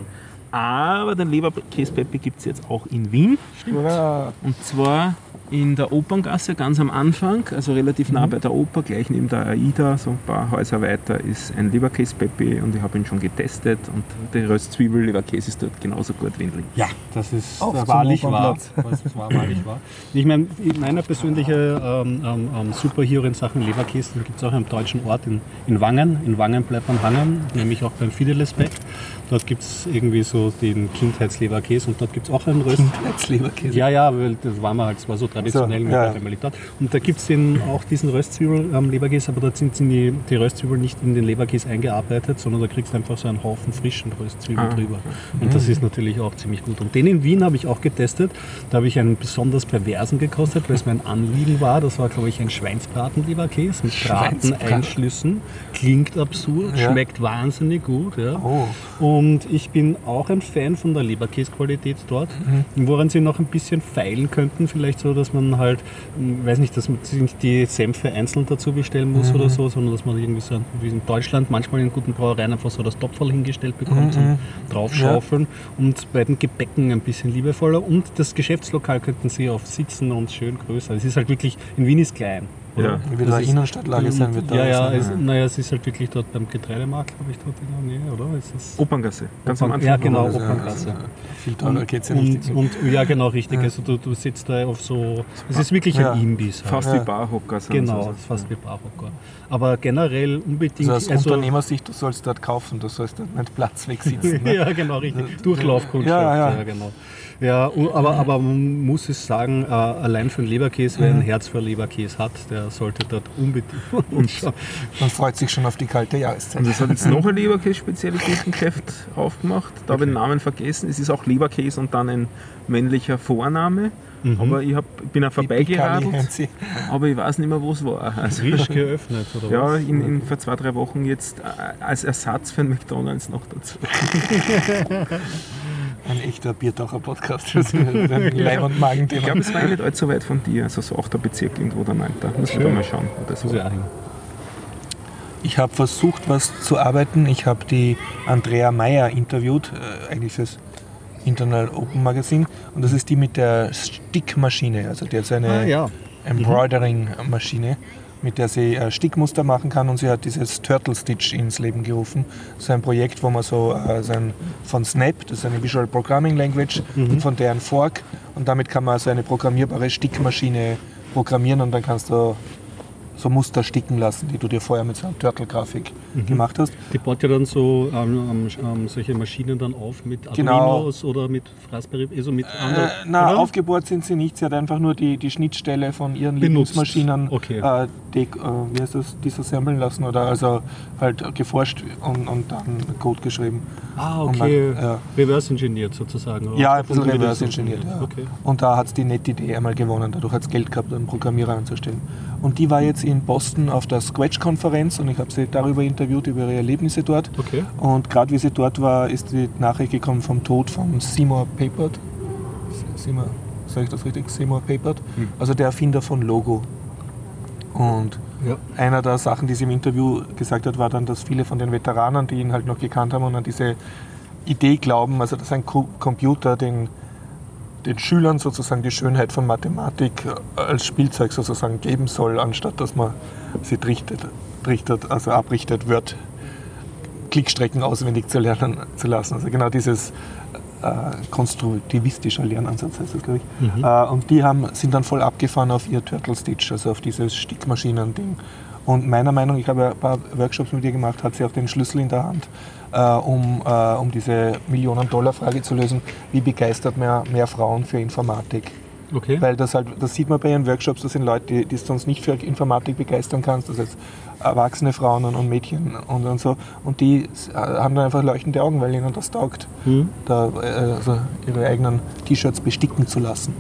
Aber den Leberkäse-Peppi gibt es jetzt auch in Wien. Hurra. Und zwar in der Operngasse ganz am Anfang, also relativ Mhm. nah bei der Oper, gleich neben der AIDA, so ein paar Häuser weiter, ist ein Leberkäse-Peppi und ich habe ihn schon getestet und der Röstzwiebel-Leberkäse ist dort genauso gut wie in Linz. Ja, das ist Auch äh, zum wahrlich wahr. Das wahr, wahrlich wahr. Ich meine, meine persönliche ähm, ähm, ähm, Superhero in Sachen Leberkäse gibt es auch einen deutschen Ort in, in Wangen. In Wangen bleibt man hangen, nämlich auch beim Fidelis Beck. Dort gibt es irgendwie so den Kindheitsleberkäse und dort gibt es auch einen Röst. Leberkäse. Ja, ja, weil das war mal halt, das war so traditionell So, mit ja. der Family dort. Und da gibt es auch diesen Röstzwiebel-Leberkäse, aber dort sind, sind die, die Röstzwiebeln nicht in den Leberkäse eingearbeitet, sondern da kriegst du einfach so einen Haufen frischen Röstzwiebeln Ah, drüber. Und das ist natürlich auch ziemlich gut. Und den in Wien habe ich auch getestet. Da habe ich einen besonders perversen gekostet, weil es mein Anliegen war. Das war, glaube ich, ein Schweinsbraten-Leberkäse mit Schweinsbraten. Brateneinschlüssen. Klingt absurd, Ja. schmeckt wahnsinnig gut. Ja. Oh. Und ich bin auch ein Fan von der Leberkäsequalität dort, woran sie noch ein bisschen feilen könnten, vielleicht so, dass man halt, ich weiß nicht, dass man sich nicht die Sämpfe einzeln dazu bestellen muss oder so, sondern dass man irgendwie so, wie in Deutschland manchmal in guten Brauereien einfach so das Topferl hingestellt bekommt zum draufschaufeln und bei den Gebäcken ein bisschen liebevoller. Und das Geschäftslokal könnten sie auf sitzen und schön größer. Es ist halt wirklich, in Wien ist klein. Ja. Wie wieder Das eine ist- Innenstadtlage sein wird. da Ja, ja, es, naja, es ist halt wirklich dort beim Getreidemarkt, glaube ich, dort in der Nähe, oder? Ist das Operngasse, ganz am Opern- Anfang. Ja, genau, Also, Operngasse. also, Viel teurer geht es ja nicht. und, und, ja, genau, richtig. Also du, du sitzt da auf so. Es ist wirklich Ja. ein Imbiss. Halt. Fast Ja. wie Barhocker. Genau, so. es ist fast wie Barhocker. Aber generell unbedingt. Also aus Unternehmersicht, du sollst dort kaufen, du sollst dort nicht Platz wegsitzen. Ne? ja, genau, richtig. Durchlaufkundschaft. Ja, ja. genau. Ja, aber, aber man muss es sagen, äh, allein für einen Leberkäse, wer ein Mhm. Herz für Leberkäse hat, der sollte dort unbedingt. Und Man freut sich schon auf die kalte Jahreszeit. Und es hat jetzt noch ein Leberkäse-Spezialitätengeschäft aufgemacht. Da habe ich den Namen vergessen. Es ist auch Leberkäse und dann ein männlicher Vorname. Aber ich hab, bin auch vorbeigeradelt, aber ich weiß nicht mehr, wo es war. Also, frisch geöffnet, oder ja, was? in, in, vor zwei, drei Wochen jetzt äh, als Ersatz für ein McDonalds noch dazu. Ein echter Biertaucher-Podcast. Leib- und Ich Magenthema. glaube, es war nicht allzu weit von dir, also so 8. Bezirk irgendwo der 9. Muss man da mal schauen. ich auch hin. Ich habe versucht, was zu arbeiten. Ich habe die Andrea Meyer interviewt, äh, eigentlich fürs Internal Open Magazine. Und das ist die mit der Stickmaschine. Also die hat so eine Ah, ja. Embroidering-Maschine, mit der sie äh, Stickmuster machen kann. Und sie hat dieses Turtle Stitch ins Leben gerufen. So ein Projekt, wo man so, äh, so ein, von Snap, das ist eine Visual Programming Language, und von deren Fork. Und damit kann man so eine programmierbare Stickmaschine programmieren und dann kannst du so Muster sticken lassen, die du dir vorher mit so einer Turtle-Grafik gemacht hast. Die baut ja dann so ähm, ähm, solche Maschinen dann auf mit Genau. Arduinos oder mit Raspberry, also mit anderen. Äh, na, oder? aufgebohrt sind sie nicht. Sie hat einfach nur die, die Schnittstelle von ihren Benutzt. Lieblingsmaschinen Okay. äh, de, äh, wie heißt das, disassemblen lassen oder also halt geforscht und, und dann Code geschrieben. Ah, okay. ja. Reverse engineert sozusagen. oder? Ja, ein bisschen reverse engineert. Ja. Okay. Und da hat es die nette Idee einmal gewonnen. Dadurch hat es Geld gehabt, einen Programmierer anzustellen. Und die war jetzt in Boston auf der Scratch-Konferenz und ich habe sie darüber interviewt, über ihre Erlebnisse dort. Okay. Und gerade wie sie dort war, ist die Nachricht gekommen vom Tod von Seymour Papert. Seymour, sage ich das richtig? Seymour Papert. Also der Erfinder von Logo. Und Ja. einer der Sachen, die sie im Interview gesagt hat, war dann, dass viele von den Veteranen, die ihn halt noch gekannt haben und an diese Idee glauben, also dass ein Co Computer den, den Schülern sozusagen die Schönheit von Mathematik äh, als Spielzeug sozusagen geben soll, anstatt dass man sie trichtet, trichtert, also abrichtet wird, Klickstrecken auswendig zu lernen zu lassen. Also genau dieses äh, konstruktivistischer Lernansatz heißt das, glaube ich. Äh, und die haben, sind dann voll abgefahren auf ihr Turtle Stitch, also auf dieses Stickmaschinen-Ding. Und meiner Meinung, ich habe ein paar Workshops mit ihr gemacht, hat sie auch den Schlüssel in der Hand, um, äh, um diese Millionen-Dollar-Frage zu lösen, wie begeistert mehr, mehr Frauen für Informatik. Okay. Weil das halt, das sieht man bei ihren Workshops, das sind Leute, die, die du sonst nicht für Informatik begeistern kannst, das heißt erwachsene Frauen und, und Mädchen und, und so. Und die s- haben dann einfach leuchtende Augen, weil ihnen das taugt, Hm. da, äh, also ihre eigenen T-Shirts besticken zu lassen.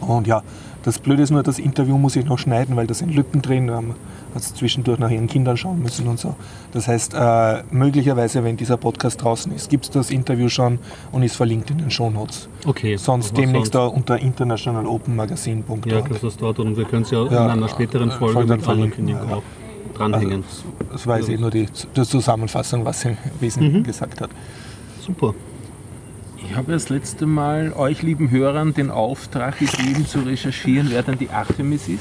Und ja, das Blöde ist nur, das Interview muss ich noch schneiden, weil da sind Lücken drin. Da haben- hat zwischendurch nach ihren Kindern schauen müssen und so. Das heißt, äh, möglicherweise, wenn dieser Podcast draußen ist, gibt es das Interview schon und ist verlinkt in den Shownotes. Okay. Sonst demnächst da unter internationalopenmagazin.org. Ja, dass das dort und wir können es ja, Ja, in einer späteren äh, Folge Folge dann mit Ankündigung ja. auch dranhängen. Also, das war jetzt eh nur die, die Zusammenfassung, was sie im Wesentlichen gesagt hat. Super. Ich habe das letzte Mal euch lieben Hörern den Auftrag gegeben zu recherchieren, wer denn die Artemis ist.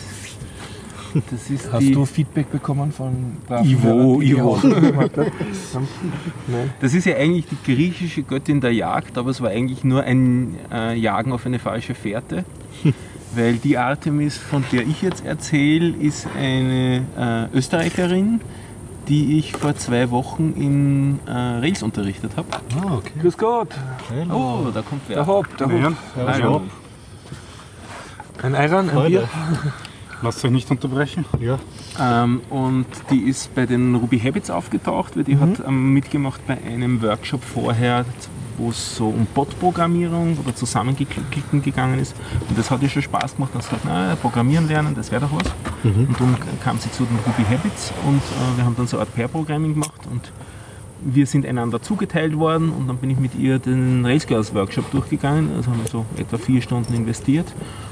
Hast du Feedback bekommen von Ivo, Ivo. Das ist ja eigentlich die griechische Göttin der Jagd, aber es war eigentlich nur ein äh, Jagen auf eine falsche Fährte. Weil die Artemis, von der ich jetzt erzähle, ist eine äh, Österreicherin, die ich vor zwei Wochen in äh, Rails unterrichtet habe. Ah, okay. Grüß Gott, Oh, da kommt wer. der Haupt, der. Hallo. Ein Ayran, ein Heute. Bier. Lasst euch nicht unterbrechen. Ja. Ähm, und die ist bei den Ruby Habits aufgetaucht, weil die hat ähm, mitgemacht bei einem Workshop vorher, wo es so um Bot-Programmierung oder Zusammengeklicken gegangen ist. Und das hat ihr schon Spaß gemacht. Dann gesagt, na, Programmieren lernen, das wäre doch was. Und dann kam sie zu den Ruby Habits und äh, wir haben dann so eine Art Pair-Programming gemacht und wir sind einander zugeteilt worden und dann bin ich mit ihr den Rails Girls Workshop durchgegangen. Also haben wir so etwa vier Stunden investiert.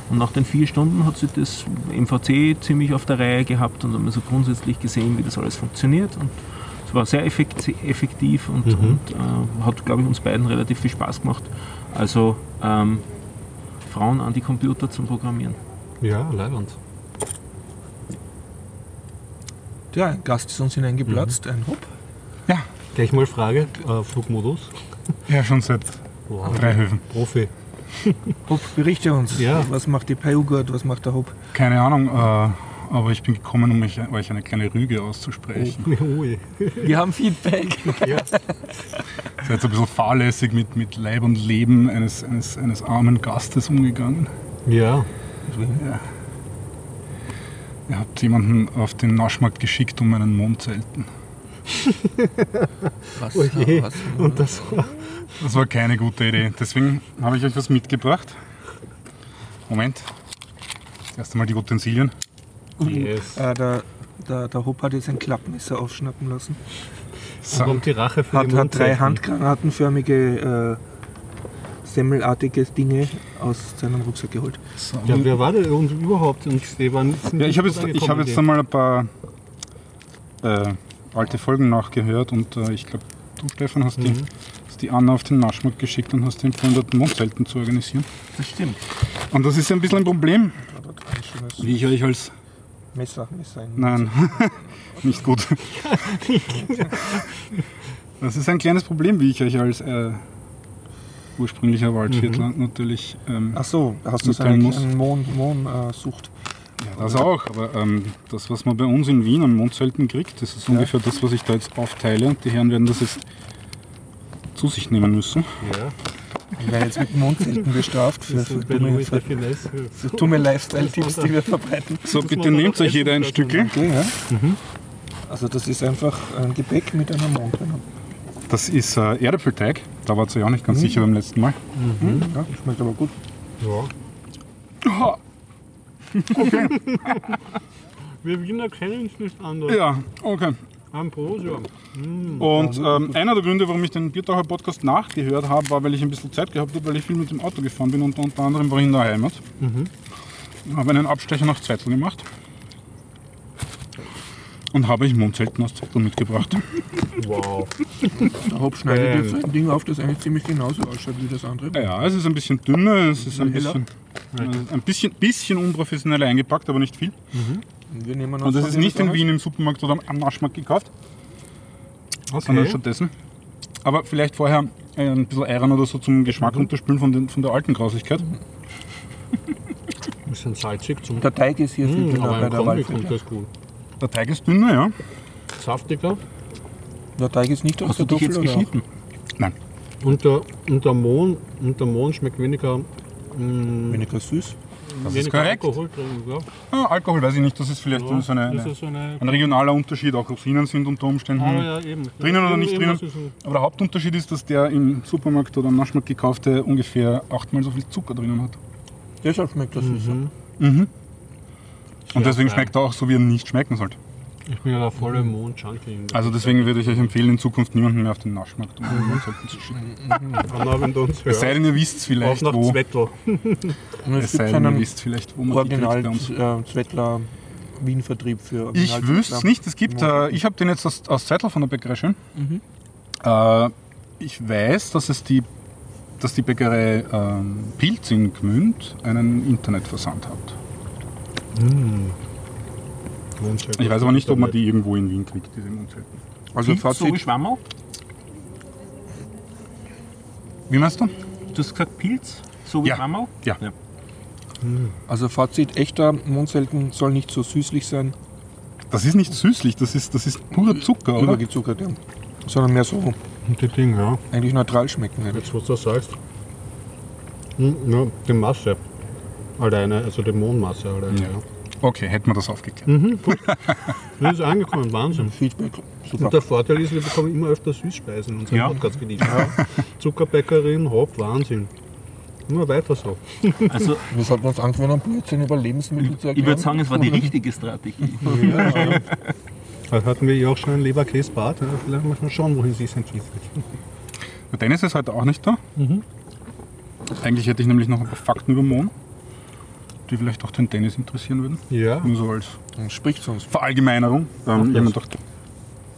Und nach den vier Stunden hat sie das MVC ziemlich auf der Reihe gehabt und haben wir so grundsätzlich gesehen, wie das alles funktioniert. Und es war sehr effekt- effektiv und, und äh, hat, glaube ich, uns beiden relativ viel Spaß gemacht. Also ähm, Frauen an die Computer zum Programmieren. Ja, leibend. Ja, ein Gast ist uns hineingeplatzt, ein Hop. Gleich mal Frage, äh, Flugmodus. Ja, schon seit Wow. drei Höfen. Profi. Hop, berichte uns. Ja. Was macht die Payugurt, was macht der Hop? Keine Ahnung, äh, aber ich bin gekommen, um mich, euch eine kleine Rüge auszusprechen. Ui. Wir haben Feedback. Ja. Seid ein bisschen fahrlässig mit, mit Leib und Leben eines, eines, eines armen Gastes umgegangen. ja. Ihr habt jemanden auf den Naschmarkt geschickt, um einen Mond zu zelten. Was, Oje. was, Und das war. Das war keine gute Idee. Deswegen habe ich euch was mitgebracht. Moment. Erst einmal die Utensilien. Yes. äh, der, der, der Hop hat jetzt ein Klappmesser aufschnappen lassen. So. kommt die Rache für Hat, die hat drei handgranatenförmige äh, semmelartige Dinge aus seinem Rucksack geholt. So. Ja, wer war der und überhaupt? Und die waren, Ja, ich habe jetzt, ich hab jetzt die- einmal ein paar äh, alte Folgen nachgehört und äh, ich glaube, du, Stefan, hast, die, Mhm. hast die Anna auf den Naschmarkt geschickt und hast den empfohlen, dort Mondzelten zu organisieren. Das stimmt. Und das ist ein bisschen ein Problem, wie ich euch als. Messer, Messer in Nein, nicht gut. Das ist ein kleines Problem, wie ich euch als äh, ursprünglicher Waldviertler natürlich. Ähm, Ach so, hast du so Mitteilen eine, muss. eine Mohn, Mohn, äh, Sucht? Ja, das auch, aber ähm, das, was man bei uns in Wien an Mondzelten kriegt, das ist ungefähr das, was ich da jetzt aufteile. Und die Herren werden das jetzt zu sich nehmen müssen. Ja, Wir werden jetzt mit Mondzelten bestraft für, für, dumme, für, dumme Lifestyle-Tipps, die wir verbreiten. So, bitte nehmt euch jeder ein Stückel. Okay, ja? Also das ist einfach ein Gebäck mit einer Mond drin. Das ist äh, Erdäpfelteig. Da wart ihr ja auch nicht ganz sicher beim letzten Mal. Mhm. Ja, schmeckt aber gut. Ja. Wir Wiener kennen uns nicht anders. Ja, okay. Ambrosia. Und ähm, einer der Gründe, warum ich den Biertaucher Podcast nachgehört habe, war, weil ich ein bisschen Zeit gehabt habe, weil ich viel mit dem Auto gefahren bin und unter anderem war ich in der Heimat. Habe einen Abstecher nach Zeitel gemacht. Und habe ich Mondzelten aus Zeitel mitgebracht. Wow. Der Hop schneidet Ähm. jetzt ein Ding auf, das eigentlich ziemlich genauso ausschaut wie das andere. Ja, es ist ein bisschen dünner, es ist ein bisschen, äh, ein bisschen, bisschen unprofessionell eingepackt, aber nicht viel. Und wir nehmen uns Und das ist nicht in aus. Wien im Supermarkt oder am Naschmarkt gekauft. sondern stattdessen. Aber vielleicht vorher äh, ein bisschen Eiern oder so zum Geschmack unterspülen von, den, von der alten Grausigkeit. Ein bisschen salzig zum Der Teig ist hier viel Mm, dünner bei der Kombi Waldviertel. kommt das gut. Der Teig ist dünner, ja. Saftiger. Der Teig ist nicht aus Hast der jetzt oder? geschnitten? Nein. Und der, und der Mohn, und der Mohn schmeckt weniger, mh, Weniger süß. Das ist korrekt. Alkohol drin. Ja. Ah, Alkohol weiß ich nicht, das ist vielleicht Ja, so eine, eine, ist so eine ein regionaler Unterschied. Auch Rosinen sind unter Umständen. Ah, ja, eben. Drinnen oder nicht drinnen? Aber der Hauptunterschied ist, dass der im Supermarkt oder am Naschmarkt gekaufte ungefähr achtmal so viel Zucker drinnen hat. Deshalb schmeckt das süßer. Mhm. Mhm. Und deswegen schmeckt er auch so, wie er nicht schmecken sollte. Ich bin ja der volle Mohn-Junkie. Also deswegen würde ich euch empfehlen, in Zukunft niemanden mehr auf den Naschmarkt um Mondsorten zu schicken. Anna, wenn du uns Es sei denn, ihr wisst auf vielleicht, nach wo. Zwettel. Und Es es sei gibt denn, ihr wisst vielleicht, wo man die kriegt Original bei uns. äh, Zwettler Wien-Vertrieb für Ich Original wüsste es nicht. Es gibt, äh, ich habe den jetzt aus, aus Zettel von der Bäckerei schön. Mhm. Äh, ich weiß, dass es die, dass die Bäckerei ähm, Pilz in Gmünd einen Internetversand hat. Ich weiß aber nicht, ob man die irgendwo in Wien kriegt, diese Mundzelten. Also Pilz, so wie Fazit, Schwammerl? Wie meinst du? Du hast gesagt Pilz, so wie Ja. Schwammerl? Ja. also Fazit, echter Mondselten soll nicht so süßlich sein, Das ist nicht süßlich, das ist, das ist purer Zucker, oder? übergezuckert, ja. sondern mehr so die Dinge, ja. eigentlich neutral schmecken. eigentlich. Jetzt, was du sagst. Hm, ja, die Masse alleine, also die Mohnmasse alleine. Ja. Ja. Okay, hätten wir das aufgeklärt. Mhm, gut. Das ist angekommen, Wahnsinn. Feedback, super. Und der Vorteil ist, wir bekommen immer öfter Süßspeisen in unserem Ja. Podcast geliefert. Zuckerbäckerin, Hop, Wahnsinn. Immer weiter so. Also Wir sollten uns angewöhnen, Blödsinn über Lebensmittel zu erklären. ich würde sagen, es war die richtige Strategie. Da hatten wir ja auch schon ein Leberkäsbad. Ja, vielleicht mal schauen, wohin sie sich entwickelt. Dennis ist heute auch nicht da. Eigentlich hätte ich nämlich noch ein paar Fakten über Mohn, die vielleicht auch den Dennis interessieren würden. Ja. Nur so als Spricht zu uns. Verallgemeinerung. Ähm, das. jemand dachte,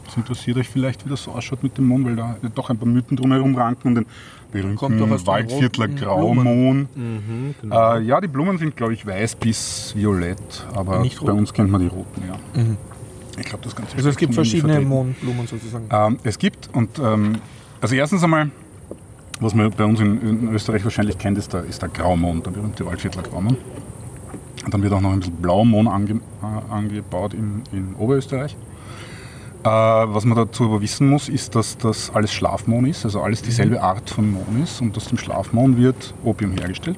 es interessiert euch vielleicht, wie das so ausschaut mit dem Mohn, weil da doch ein paar Mythen drumherum ranken und den berühmten Waldviertler Graumohn. Mhm, genau. Äh, ja, die Blumen sind, glaube ich, weiß bis violett, aber Nicht bei rot. uns kennt man die roten, ja. Mhm. Ich glaube, das Ganze Also es gibt verschiedene. Mohnblumen sozusagen. Ähm, es gibt, und ähm, also erstens einmal, was man bei uns in, in Österreich wahrscheinlich kennt, ist der, ist der Graumohn, der berühmte Waldviertler Graumohn. Dann wird auch noch ein bisschen Blaumohn ange, äh, angebaut in, in Oberösterreich. Äh, was man dazu aber wissen muss, ist, dass das alles Schlafmohn ist, also alles dieselbe Art von Mohn ist und aus dem Schlafmohn wird Opium hergestellt.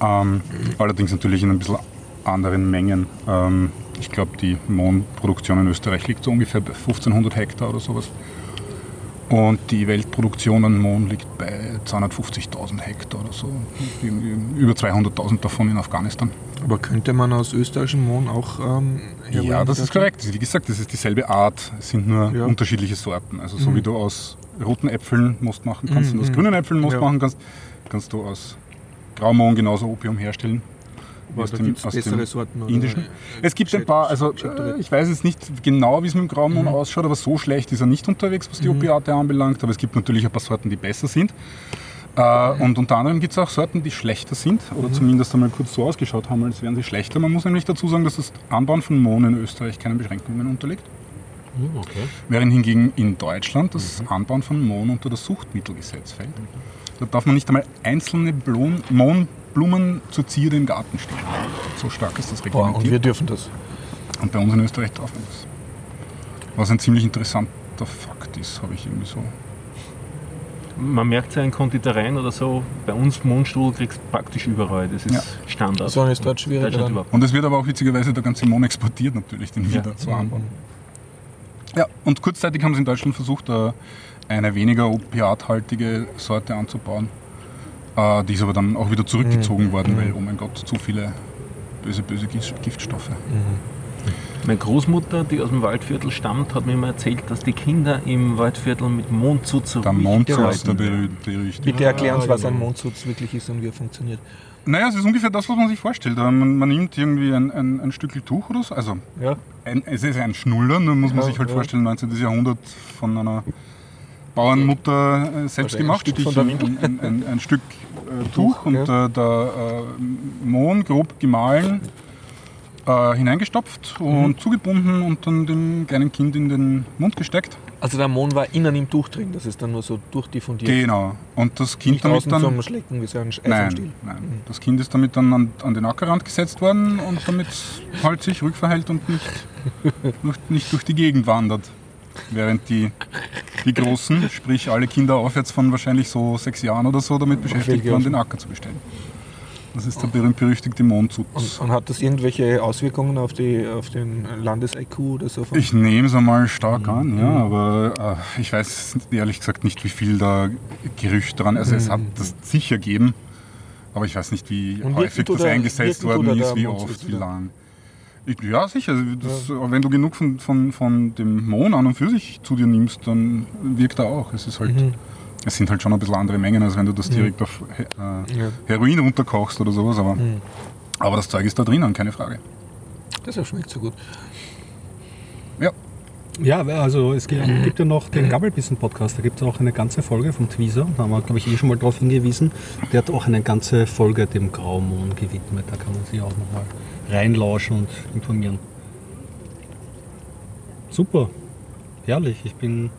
Ähm, allerdings natürlich in ein bisschen anderen Mengen. Ähm, ich glaube, die Mohnproduktion in Österreich liegt so ungefähr bei 1500 Hektar oder sowas. Und die Weltproduktion an Mohn liegt bei 250.000 Hektar oder so. Über 200.000 davon in Afghanistan. Aber könnte man aus österreichischem Mohn auch ähm, Ja, das ist korrekt. Wie gesagt, das ist dieselbe Art, es sind nur Ja. unterschiedliche Sorten. Also so wie du aus roten Äpfeln Most machen kannst und aus grünen Äpfeln Most Ja. machen kannst, kannst du aus Graumohn genauso Opium herstellen. Aber aus da gibt es bessere Sorten. Indischen. Es gibt ein paar, also äh, ich weiß jetzt nicht genau, wie es mit dem Graumohn ausschaut, aber so schlecht ist er nicht unterwegs, was die Opiate anbelangt. Aber es gibt natürlich ein paar Sorten, die besser sind. Äh, und unter anderem gibt es auch Sorten, die schlechter sind oder zumindest einmal kurz so ausgeschaut haben, als wären sie schlechter. Man muss nämlich dazu sagen, dass das Anbauen von Mohn in Österreich keinen Beschränkungen unterliegt. Hm, okay. Während hingegen in Deutschland das Anbauen von Mohn unter das Suchtmittelgesetz fällt. Da darf man nicht einmal einzelne Blumen, zur Zierde im Garten stehen. So stark ist das Boah, reglementiert. und wir dürfen das. Und bei uns in Österreich darf man das. Was ein ziemlich interessanter Fakt ist, habe ich irgendwie so. Man merkt es ja in Konditoreien oder so, bei uns Mondstrudel kriegst du praktisch überall. Das ist Ja. Standard. So ist dort überhaupt. Und es wird aber auch witzigerweise der ganze Mohn exportiert natürlich, den wir Ja. da so anbauen. Ja, und kurzzeitig haben sie in Deutschland versucht, äh, eine weniger opiathaltige Sorte anzubauen. Äh, Die ist aber dann auch wieder zurückgezogen worden, weil, oh mein Gott, zu viele böse, böse Giftstoffe. Meine Großmutter, die aus dem Waldviertel stammt, hat mir mal erzählt, dass die Kinder im Waldviertel mit Mondzucker Der gehalten der berühmte. Bitte erklären uns, Ah, was ein Mondzutz wirklich ist und wie er funktioniert. Naja, es ist ungefähr das, was man sich vorstellt. Man, man nimmt irgendwie ein, ein, ein Stück Tuch oder so. Also Ja. ein, es ist ein Schnuller, nur muss man Ja, sich halt ja. vorstellen, 19. Jahrhundert von einer Bauernmutter äh, selbst Also ein gemacht. Ein, ein, ein, ein Stück äh, Tuch und ja. äh, der Mohn grob gemahlen hineingestopft und zugebunden und dann dem kleinen Kind in den Mund gesteckt. Also der Mohn war innen im Tuch drin, das ist dann nur so durchdiffundiert. Genau. Und das Kind Nicht damit dann. zum Schlecken wie so ein Eis Nein, nein. Das Kind ist damit dann an, an den Ackerrand gesetzt worden und damit halt sich rückverhält und nicht, nicht durch die Gegend wandert. Während die, die Großen, sprich alle Kinder aufwärts von wahrscheinlich so sechs Jahren oder so, damit beschäftigt waren, den Acker zu bestellen. Das ist der berühmt-berüchtigte Mondsutz. Und, und hat das irgendwelche Auswirkungen auf, die, auf den Landes-IQ oder so? Ich nehme es einmal stark an, ja, aber äh, ich weiß ehrlich gesagt nicht, wie viel da Gerücht dran ist. Also es hat das sicher gegeben, aber ich weiß nicht, wie häufig das eingesetzt worden ist, wie oft, wie lang. Ja, sicher. Das, Wenn du genug von, von, von dem Mohn an und für sich zu dir nimmst, dann wirkt er auch. Es, ist halt, Mhm. es sind halt schon ein bisschen andere Mengen, als wenn du das direkt auf He- äh, Ja. Heroin runterkochst oder sowas. Aber, Mhm. aber das Zeug ist da drinnen, keine Frage. Deshalb schmeckt so gut. Ja. Ja, also es gibt, gibt ja noch den Gabbelbissen-Podcast, da gibt es auch eine ganze Folge vom Tweezer, da haben wir, glaube ich, eh schon mal darauf hingewiesen. Der hat auch eine ganze Folge dem Graumohn gewidmet, da kann man sich auch nochmal reinlauschen und informieren. Super, herrlich, ich bin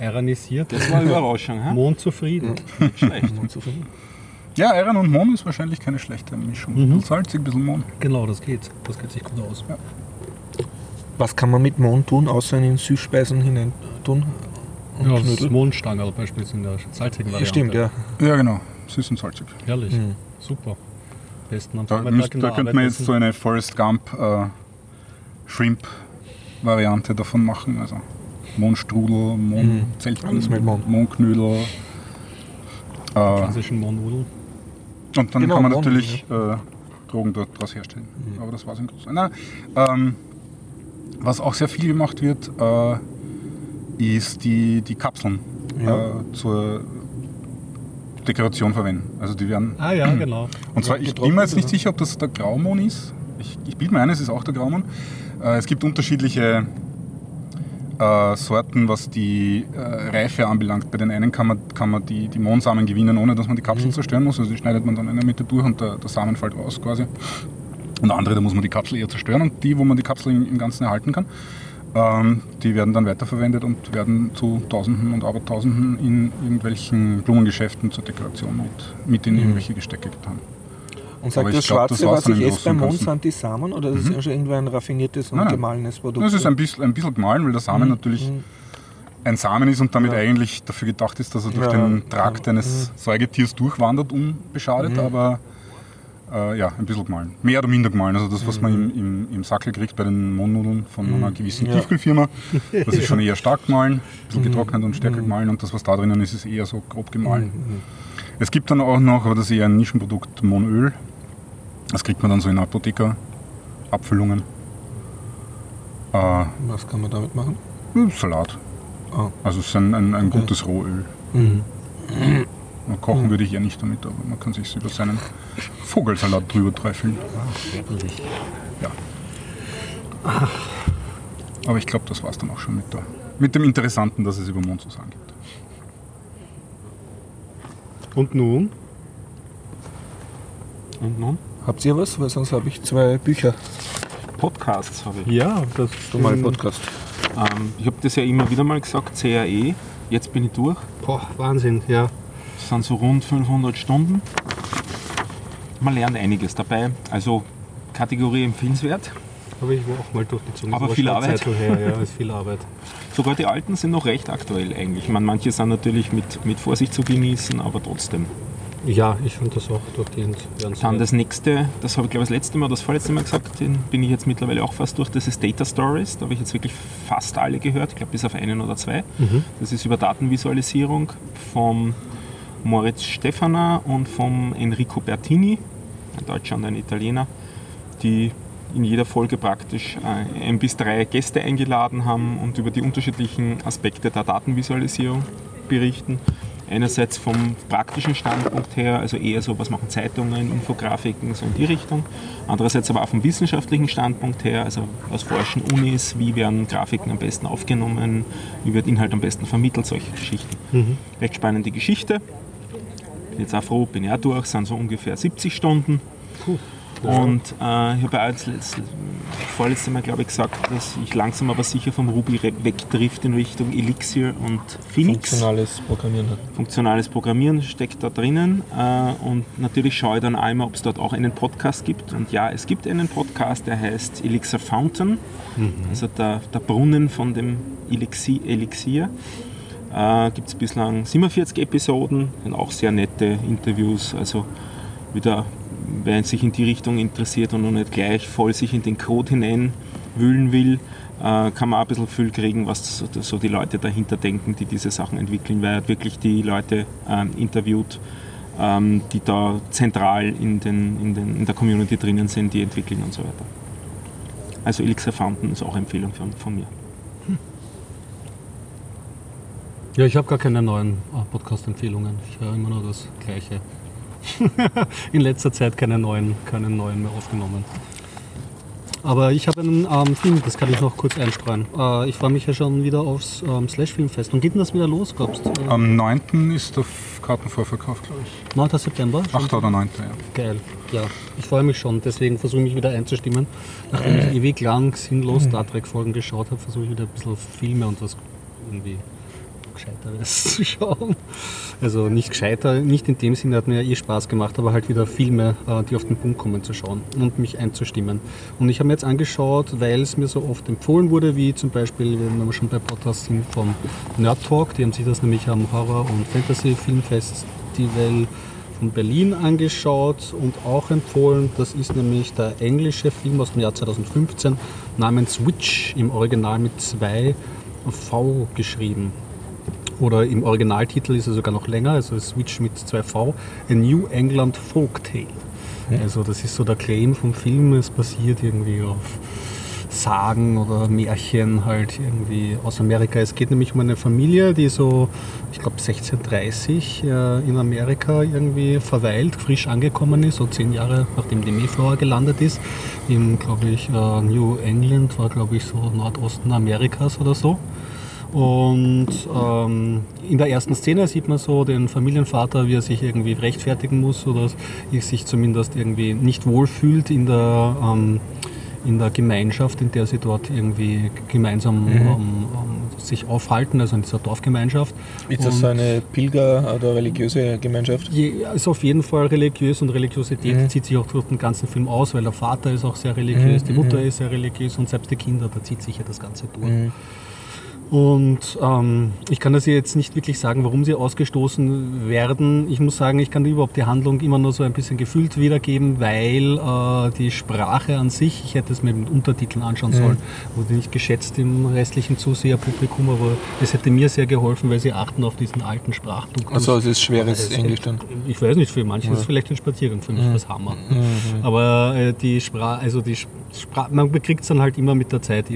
ironisiert, Das war eine Überraschung, hä? Mohn zufrieden. Nicht schlecht. Ja, Iron und Mohn ist wahrscheinlich keine schlechte Mischung. Mhm. Salzig, ein bisschen Mohn. Genau, das geht, das geht sich gut aus. Was kann man mit Mohn tun, außer in Süßspeisen hinein tun? Und Ja, das? Mohnstangerl beispielsweise in der salzigen Ja, Variante. stimmt, ja. Ja, genau. Süß und salzig. Herrlich, Mhm. super. Besten am Da, Vormittag müsst, da der könnte Arbeit man jetzt essen. so eine Forrest Gump äh, Shrimp-Variante davon machen. Also Mohnstrudel, Mohnzeltchen, Alles mit Mohn. Mohnknödel. Äh, klassischen Mohnnudeln. und dann Genau, kann man Mohn, natürlich äh, Drogen dort draus herstellen. Aber das war es im Großen. Na, ähm, was auch sehr viel gemacht wird, äh, ist die, die Kapseln Ja. äh, zur Dekoration verwenden. Also die werden Ah ja, genau. und zwar, ich bin mir jetzt nicht sicher, ob das der Graumon ist. Ich, ich bilde mir ein, es ist auch der Graumon. Äh, es gibt unterschiedliche äh, Sorten, was die äh, Reife anbelangt. Bei den einen kann man, kann man die, die Mohnsamen gewinnen, ohne dass man die Kapsel zerstören muss. Also die schneidet man dann in der Mitte durch und der, der Samen fällt raus quasi. Und andere, da muss man die Kapsel eher zerstören. Und die, wo man die Kapsel im, im Ganzen erhalten kann, die werden dann weiterverwendet und werden zu Tausenden und Abertausenden in irgendwelchen Blumengeschäften zur Dekoration mit, mit in irgendwelche Gestecke getan. Und sagt das glaub, das Schwarze, war's was ich esse beim Ganzen. sind die Samen oder ist es schon irgendwo ein raffiniertes und Nein, nein. gemahlenes Produkt? Das ist ein bisschen, ein bisschen gemahlen, weil der Samen natürlich ein Samen ist und damit Ja. eigentlich dafür gedacht ist, dass er durch Ja. den Trakt eines Säugetiers durchwandert, unbeschadet, aber äh, ja, ein bisschen gemahlen. Mehr oder minder gemahlen. Also das, was man im, im, im Sackel kriegt bei den Mohnnudeln von einer gewissen Ja. Tiefkühlfirma, das ist schon eher stark gemahlen, ein bisschen getrocknet und stärker gemahlen und das, was da drinnen ist, ist eher so grob gemahlen. Es gibt dann auch noch, aber das ist eher ein Nischenprodukt, Mohnöl. Das kriegt man dann so in Apotheker-Abfüllungen. Äh, Was kann man damit machen? Salat. Ah. Also es ist ein, ein, ein gutes Rohöl. Mhm. Und Kochen würde ich ja nicht damit, aber man kann sich über seinen Vogelsalat drüber träufeln. Herrlich. Ja. Aber ich glaube, das war es dann auch schon mit, der, mit dem Interessanten, dass es über Mond zu sagen gibt. Und nun? Und nun? Habt ihr was? Weil sonst habe ich zwei Bücher. Podcasts habe ich. Ja, das Du mal Podcast. Ähm, ich habe das ja immer wieder mal gesagt, CAE. Jetzt bin ich durch. Boah, Wahnsinn, ja. Das sind so rund 500 Stunden. Man lernt einiges dabei. Also Kategorie empfehlenswert. Habe ich auch mal durchgezogen. Aber war viel Arbeit. Her, ja, ist viel Arbeit. Sogar die alten sind noch recht aktuell eigentlich. Ich meine, manche sind natürlich mit, mit Vorsicht zu genießen, aber trotzdem. Ja, ich finde das auch durchgehend. ganz Dann das nächste, das habe ich glaube ich das letzte Mal oder das vorletzte Mal gesagt, den bin ich jetzt mittlerweile auch fast durch, das ist Data Stories. Da habe ich jetzt wirklich fast alle gehört, ich glaube bis auf einen oder zwei. Das ist über Datenvisualisierung vom Moritz Stefaner und vom Enrico Bertini, ein Deutscher und ein Italiener, die in jeder Folge praktisch äh, ein bis drei Gäste eingeladen haben und über die unterschiedlichen Aspekte der Datenvisualisierung berichten. Einerseits vom praktischen Standpunkt her, also eher so, was machen Zeitungen, Infografiken, so in die Richtung. Andererseits aber auch vom wissenschaftlichen Standpunkt her, also aus Forschen, Unis, wie werden Grafiken am besten aufgenommen, wie wird Inhalt am besten vermittelt, solche Geschichten. Recht spannende Geschichte. Bin jetzt auch froh, bin ja durch, sind so ungefähr 70 Stunden. Und äh, ich habe ja vorletztes Mal, glaube ich, gesagt, dass ich langsam aber sicher vom Ruby wegdrift in Richtung Elixir und Phoenix. Funktionales Programmieren. Funktionales Programmieren steckt da drinnen. Äh, und natürlich schaue ich dann einmal, ob es dort auch einen Podcast gibt. Und ja, es gibt einen Podcast, der heißt Elixir Fountain, also der, der Brunnen von dem Elixir. Elixir. Äh, gibt es bislang 47 Episoden, sind auch sehr nette Interviews. Also wieder, wer sich in die Richtung interessiert und noch nicht gleich voll sich in den Code hineinwühlen will, äh, kann man auch ein bisschen Gefühl kriegen, was so, die Leute dahinter denken, die diese Sachen entwickeln, weil er wirklich die Leute ähm, interviewt, ähm, die da zentral in, den, in, den, in der Community drinnen sind, die entwickeln und so weiter. Also Elixir Fountain ist auch Empfehlung von, von mir. Ja, ich habe gar keine neuen äh, Podcast-Empfehlungen. Ich höre immer nur das Gleiche. In letzter Zeit keine neuen, keine neuen mehr aufgenommen. Aber ich habe einen ähm, Film, das kann ich noch kurz einstreuen. Äh, ich freue mich ja schon wieder aufs ähm, Slash-Filmfest. Und geht denn das wieder los, glaubst du? Äh, Am 9. ist der Kartenvorverkauf, glaube ich. 9. September? Schon? 8. oder 9. Ja. Geil. Ja, ich freue mich schon. Deswegen versuche ich mich wieder einzustimmen. Nachdem ich ewig lang sinnlos Star Trek-Folgen geschaut habe, versuche ich wieder ein bisschen Filme und was irgendwie Gescheiteres zu schauen. Also nicht gescheiter, nicht in dem Sinne hat mir ja eh Spaß gemacht, aber halt wieder Filme, äh, die auf den Punkt kommen zu schauen und mich einzustimmen. Und ich habe mir jetzt angeschaut, weil es mir so oft empfohlen wurde, wie zum Beispiel, wenn wir schon bei Podcasts sind, vom Nerd Talk, die haben sich das nämlich am Horror- und Fantasy-Filmfestival von Berlin angeschaut und auch empfohlen. Das ist nämlich der englische Film aus dem Jahr 2015 namens Witch, im Original mit zwei V geschrieben. Oder im Originaltitel ist er sogar noch länger, also Switch mit zwei V, A New England Folktale. Also das ist so der Claim vom Film, es basiert irgendwie auf Sagen oder Märchen halt irgendwie aus Amerika. Es geht nämlich um eine Familie, die so, ich glaube 1630 äh, in Amerika irgendwie verweilt, frisch angekommen ist, so zehn Jahre nachdem die Mayflower gelandet ist. In, glaube ich, äh, New England war, glaube ich, so Nordosten Amerikas oder so. Und ähm, in der ersten Szene sieht man so den Familienvater, wie er sich irgendwie rechtfertigen muss oder sich zumindest irgendwie nicht wohlfühlt in der, ähm, in der Gemeinschaft, in der sie dort irgendwie gemeinsam ähm, ähm, sich aufhalten, also in dieser Dorfgemeinschaft. Ist das so eine Pilger- oder religiöse Gemeinschaft? Je, ist auf jeden Fall religiös und Religiosität Mhm. zieht sich auch durch den ganzen Film aus, weil der Vater ist auch sehr religiös, Mhm, die Mutter mhm. ist sehr religiös und selbst die Kinder, da zieht sich ja das Ganze durch. Mhm. Und ähm, ich kann das jetzt nicht wirklich sagen, warum sie ausgestoßen werden. Ich muss sagen, ich kann überhaupt die Handlung immer nur so ein bisschen gefühlt wiedergeben, weil äh, die Sprache an sich, ich hätte es mir mit Untertiteln anschauen sollen, wurde nicht geschätzt im restlichen Zuseherpublikum, aber es hätte mir sehr geholfen, weil sie achten auf diesen alten Sprachdruck. Also es ist schweres Das- Englisch dann. Ich weiß nicht, für manche ist es vielleicht ein Spaziergang, für mich das Hammer. Aber äh, die Sprache, also die Sprache, man bekriegt es dann halt immer mit der Zeit,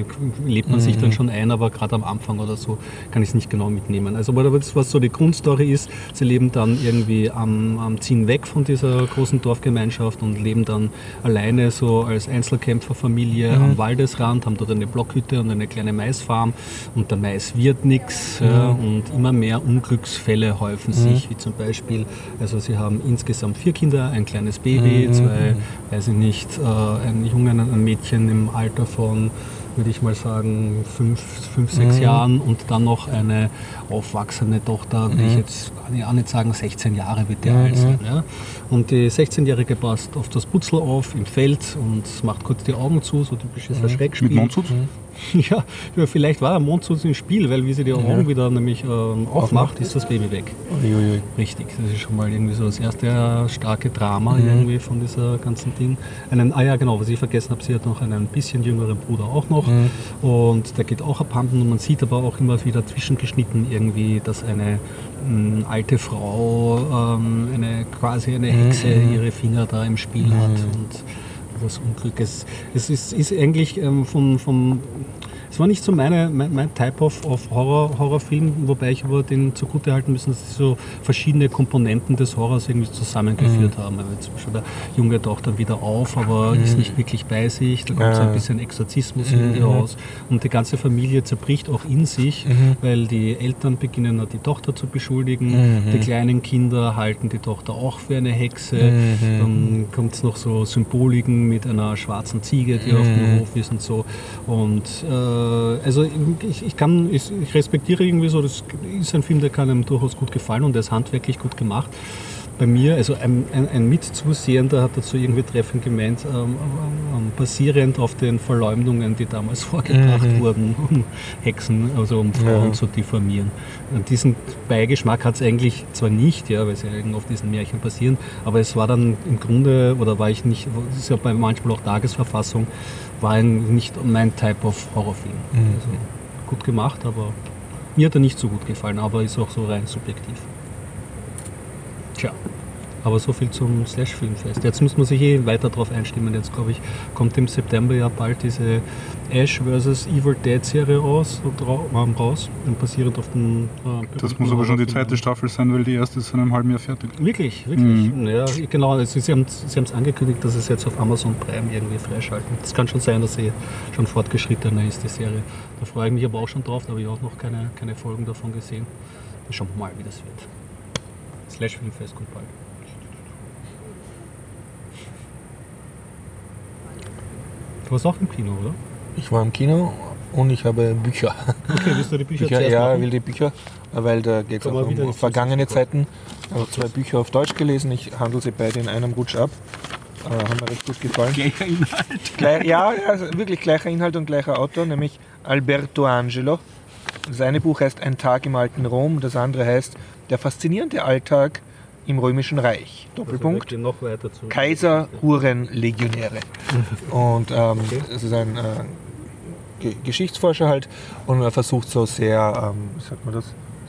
lebt man sich dann schon ein, aber gerade am Anfang oder so kann ich es nicht genau mitnehmen. Also was so die Grundstory ist, sie leben dann irgendwie am, am ziehen weg von dieser großen Dorfgemeinschaft und leben dann alleine so als Einzelkämpferfamilie am Waldesrand, haben dort eine Blockhütte und eine kleine Maisfarm und der Mais wird nichts ja, und immer mehr Unglücksfälle häufen sich, wie zum Beispiel, also sie haben insgesamt vier Kinder, ein kleines Baby, zwei, weiß ich nicht, äh, ein Jungen, ein Mädchen im Alter von würde ich mal sagen, fünf, fünf sechs Jahren und dann noch eine aufwachsende Tochter, will ich jetzt kann ich auch nicht sagen, 16 Jahre wird die alt sein. Ja? Und die 16-Jährige passt auf das Putzel auf im Feld und macht kurz die Augen zu, so typisches Erschreckspiel. Mit Mondschutz? Ja, ja, vielleicht war der Mondschutz im Spiel, weil wie sie die Augen wieder nämlich ähm, aufmacht, ist das Baby weg. Uiuiui. Richtig, das ist schon mal irgendwie so das erste starke Drama irgendwie von dieser ganzen Ding. Einen, ah ja, genau, was ich vergessen habe, sie hat noch einen bisschen jüngeren Bruder auch noch. Und der geht auch abhanden und man sieht aber auch immer wieder zwischengeschnitten irgendwie, dass eine mh, alte Frau, ähm, eine quasi eine Hexe ihre Finger da im Spiel hat und das Unglück. Es, es ist, ist eigentlich ähm, vom, vom es war nicht so meine, mein, mein Type of, of Horror, Horrorfilm, wobei ich aber den zugute halten müssen, dass sie so verschiedene Komponenten des Horrors irgendwie zusammengeführt haben. Also zum Beispiel der Junge taucht dann wieder auf, aber ist nicht wirklich bei sich. Da kommt so ein bisschen Exorzismus irgendwie raus. Und die ganze Familie zerbricht auch in sich, weil die Eltern beginnen die Tochter zu beschuldigen. Die kleinen Kinder halten die Tochter auch für eine Hexe. Dann kommt es noch so Symboliken mit einer schwarzen Ziege, die auf dem Hof ist und so. Und äh, also ich, ich kann, ich, ich respektiere irgendwie so, das ist ein Film, der kann einem durchaus gut gefallen und der ist handwerklich gut gemacht. Bei mir, also ein, ein, ein Mitzusehender hat dazu irgendwie treffend gemeint, ähm, ähm, basierend auf den Verleumdungen, die damals vorgebracht wurden, um Hexen, also um Frauen zu diffamieren. Und diesen Beigeschmack hat es eigentlich zwar nicht, ja, weil sie ja auf diesen Märchen basieren, aber es war dann im Grunde, oder war ich nicht, das ist ja bei manchmal auch Tagesverfassung, war ein, nicht mein Type of Horrorfilm. Also, gut gemacht, aber mir hat er nicht so gut gefallen, aber ist auch so rein subjektiv. Tja, aber so viel zum Slash-Filmfest. Jetzt muss man sich eh weiter darauf einstimmen. Jetzt, glaube ich, kommt im September ja bald diese Ash vs. Evil Dead Serie raus, ähm, raus und basierend auf den. Äh, Das muss aber schon die zweite Staffel sein, weil die erste ist in einem halben Jahr fertig. Wirklich, wirklich. Ja, ja, genau. Also sie haben es angekündigt, dass es jetzt auf Amazon Prime irgendwie freischalten. Das kann schon sein, dass sie schon fortgeschrittener ist, die Serie. Da freue ich mich aber auch schon drauf. Da habe ich auch noch keine, keine Folgen davon gesehen. Schauen wir mal, wie das wird. Slash Filmfest kommt bald. Du warst auch im Kino, oder? Ich war im Kino und ich habe Bücher. Okay, willst du die Bücher, Bücher ja, machen? will die Bücher, weil da geht es auch um vergangene Zeiten. Ich habe zwei Bücher auf Deutsch gelesen, ich handle sie beide in einem Rutsch ab. Äh, haben mir recht gut gefallen. Gleicher Inhalt. Gleich, ja, ja, also wirklich gleicher Inhalt und gleicher Autor, nämlich Alberto Angelo. Das eine Buch heißt Ein Tag im alten Rom, das andere heißt Der faszinierende Alltag im Römischen Reich. Also Doppelpunkt. zu. Kaiser, Huren, Legionäre. Und ähm, es ist ein äh, Ge Geschichtsforscher halt und er versucht so sehr, ähm, wie sagt man das,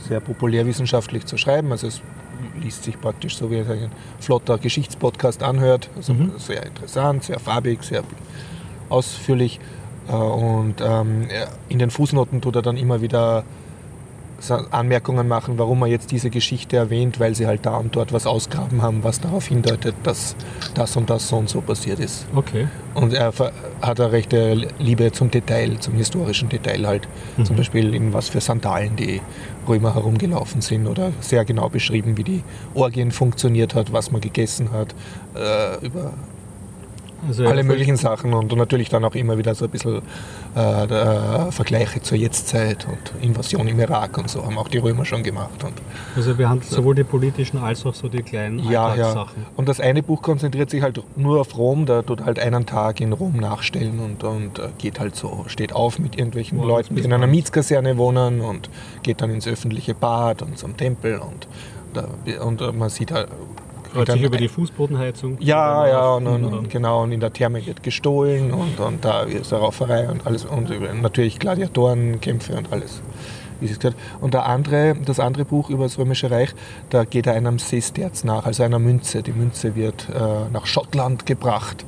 sehr populärwissenschaftlich zu schreiben. Also es liest sich praktisch so, wie er sich ein flotter Geschichtspodcast anhört. Also sehr interessant, sehr farbig, sehr ausführlich. Äh, Und ähm, in den Fußnoten tut er dann immer wieder Anmerkungen machen, warum er jetzt diese Geschichte erwähnt, weil sie halt da und dort was ausgraben haben, was darauf hindeutet, dass das und das so und so passiert ist. Okay. Und er hat eine rechte Liebe zum Detail, zum historischen Detail halt. Zum Beispiel in was für Sandalen die Römer herumgelaufen sind oder sehr genau beschrieben, wie die Orgien funktioniert hat, was man gegessen hat, äh, über Also alle möglichen Sachen und natürlich dann auch immer wieder so ein bisschen äh, der Vergleiche zur Jetztzeit und Invasion im Irak und so haben auch die Römer schon gemacht. Und Also wir haben sowohl die politischen als auch so die kleinen ja, ja. Und das eine Buch konzentriert sich halt nur auf Rom, da tut halt einen Tag in Rom nachstellen und, und äh, geht halt so, steht auf mit irgendwelchen Wow, Leuten, die in einer Mietskaserne wohnen und geht dann ins öffentliche Bad und zum Tempel und, und äh, man sieht halt. Sich über die Fußbodenheizung. Ja, ja, und, und, und genau, und in der Therme wird gestohlen und, und da ist eine Rauferei und alles und natürlich Gladiatorenkämpfe und alles. Und der andere, das andere Buch über das Römische Reich, da geht er einem Sesterz nach, also einer Münze. Die Münze wird äh, nach Schottland gebracht,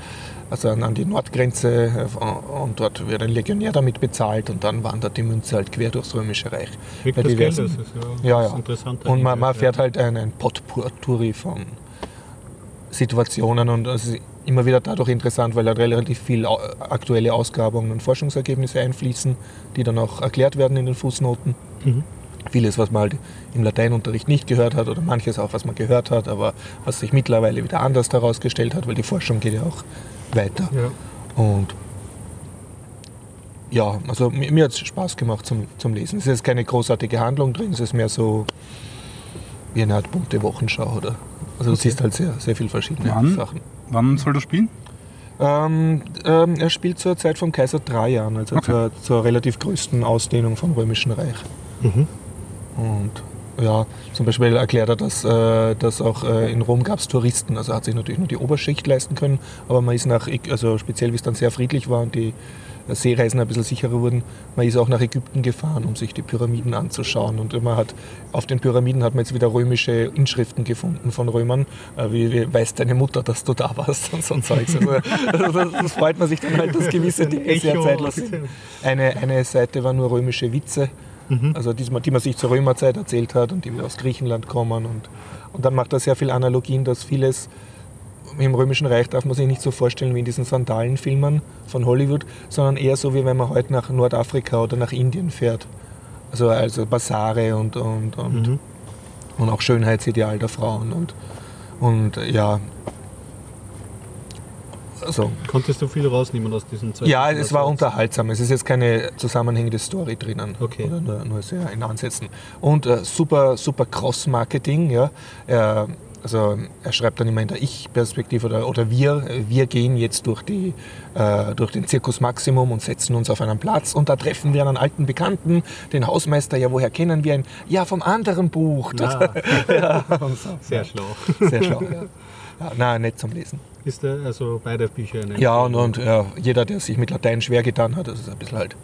also an, an die Nordgrenze äh, und dort wird ein Legionär damit bezahlt und dann wandert die Münze halt quer durchs Römische Reich. Bei das Geld, diversen- das ist ja, ja, ja. interessant. Und man, man fährt halt ein, ein Potpourri von Situationen und es ist immer wieder dadurch interessant, weil da relativ viel aktuelle Ausgrabungen und Forschungsergebnisse einfließen, die dann auch erklärt werden in den Fußnoten. Mhm. Vieles, was man halt im Lateinunterricht nicht gehört hat oder manches auch, was man gehört hat, aber was sich mittlerweile wieder anders herausgestellt hat, weil die Forschung geht ja auch weiter. Ja. Und ja, also mir, mir hat es Spaß gemacht zum, zum Lesen. Es ist keine großartige Handlung drin, es ist mehr so wie eine Art bunte Wochenschau. Oder? Also du siehst halt sehr, sehr viele verschiedene Wann? Sachen. Wann soll das spielen? Ähm, ähm, er spielt zur Zeit vom Kaiser Trajan, also Okay. zur, zur relativ größten Ausdehnung vom Römischen Reich. Mhm. Und ja, zum Beispiel erklärt er, dass, äh, dass auch äh, in Rom gab es Touristen. Also hat sich natürlich nur die Oberschicht leisten können, aber man ist nach, also speziell wie es dann sehr friedlich war und die Seereisen ein bisschen sicherer wurden, man ist auch nach Ägypten gefahren, um sich die Pyramiden anzuschauen. Und man hat auf den Pyramiden hat man jetzt wieder römische Inschriften gefunden von Römern, äh, wie, wie weiß deine Mutter, dass du da warst und so ein Zeugs. Also, also das, das, freut man sich dann halt, dass gewisse Dinge sehr zeitlos sind. Eine, eine Seite war nur römische Witze mhm. also die, die, man sich zur Römerzeit erzählt hat und die wieder aus Griechenland kommen. Und, und dann macht er sehr viel Analogien, dass vieles im Römischen Reich darf man sich nicht so vorstellen wie in diesen Sandalenfilmen von Hollywood, sondern eher so, wie wenn man heute nach Nordafrika oder nach Indien fährt. Also, also Basare und, und, und, mhm. und auch Schönheitsideal der Frauen. Und, und ja, also, Konntest du viel rausnehmen aus diesen Zeiten? Ja, es war unterhaltsam. Es ist jetzt keine zusammenhängende Story drinnen. Okay. Oder nur, nur sehr in Ansätzen. Und äh, super, super Cross-Marketing. Ja. Er, also er schreibt dann immer in der Ich-Perspektive oder, oder wir, wir gehen jetzt durch, die, äh, durch den Zirkus Maximum und setzen uns auf einen Platz und da treffen wir einen alten Bekannten, den Hausmeister, ja, woher kennen wir ihn? Ja, vom anderen Buch. Ja. ja. Sehr schlau. Sehr schlau, ja. ja. Na, nett zum Lesen. Ist der also beide Bücher eine Ja, und, und ja, jeder, der sich mit Latein schwer getan hat, das ist ein bisschen halt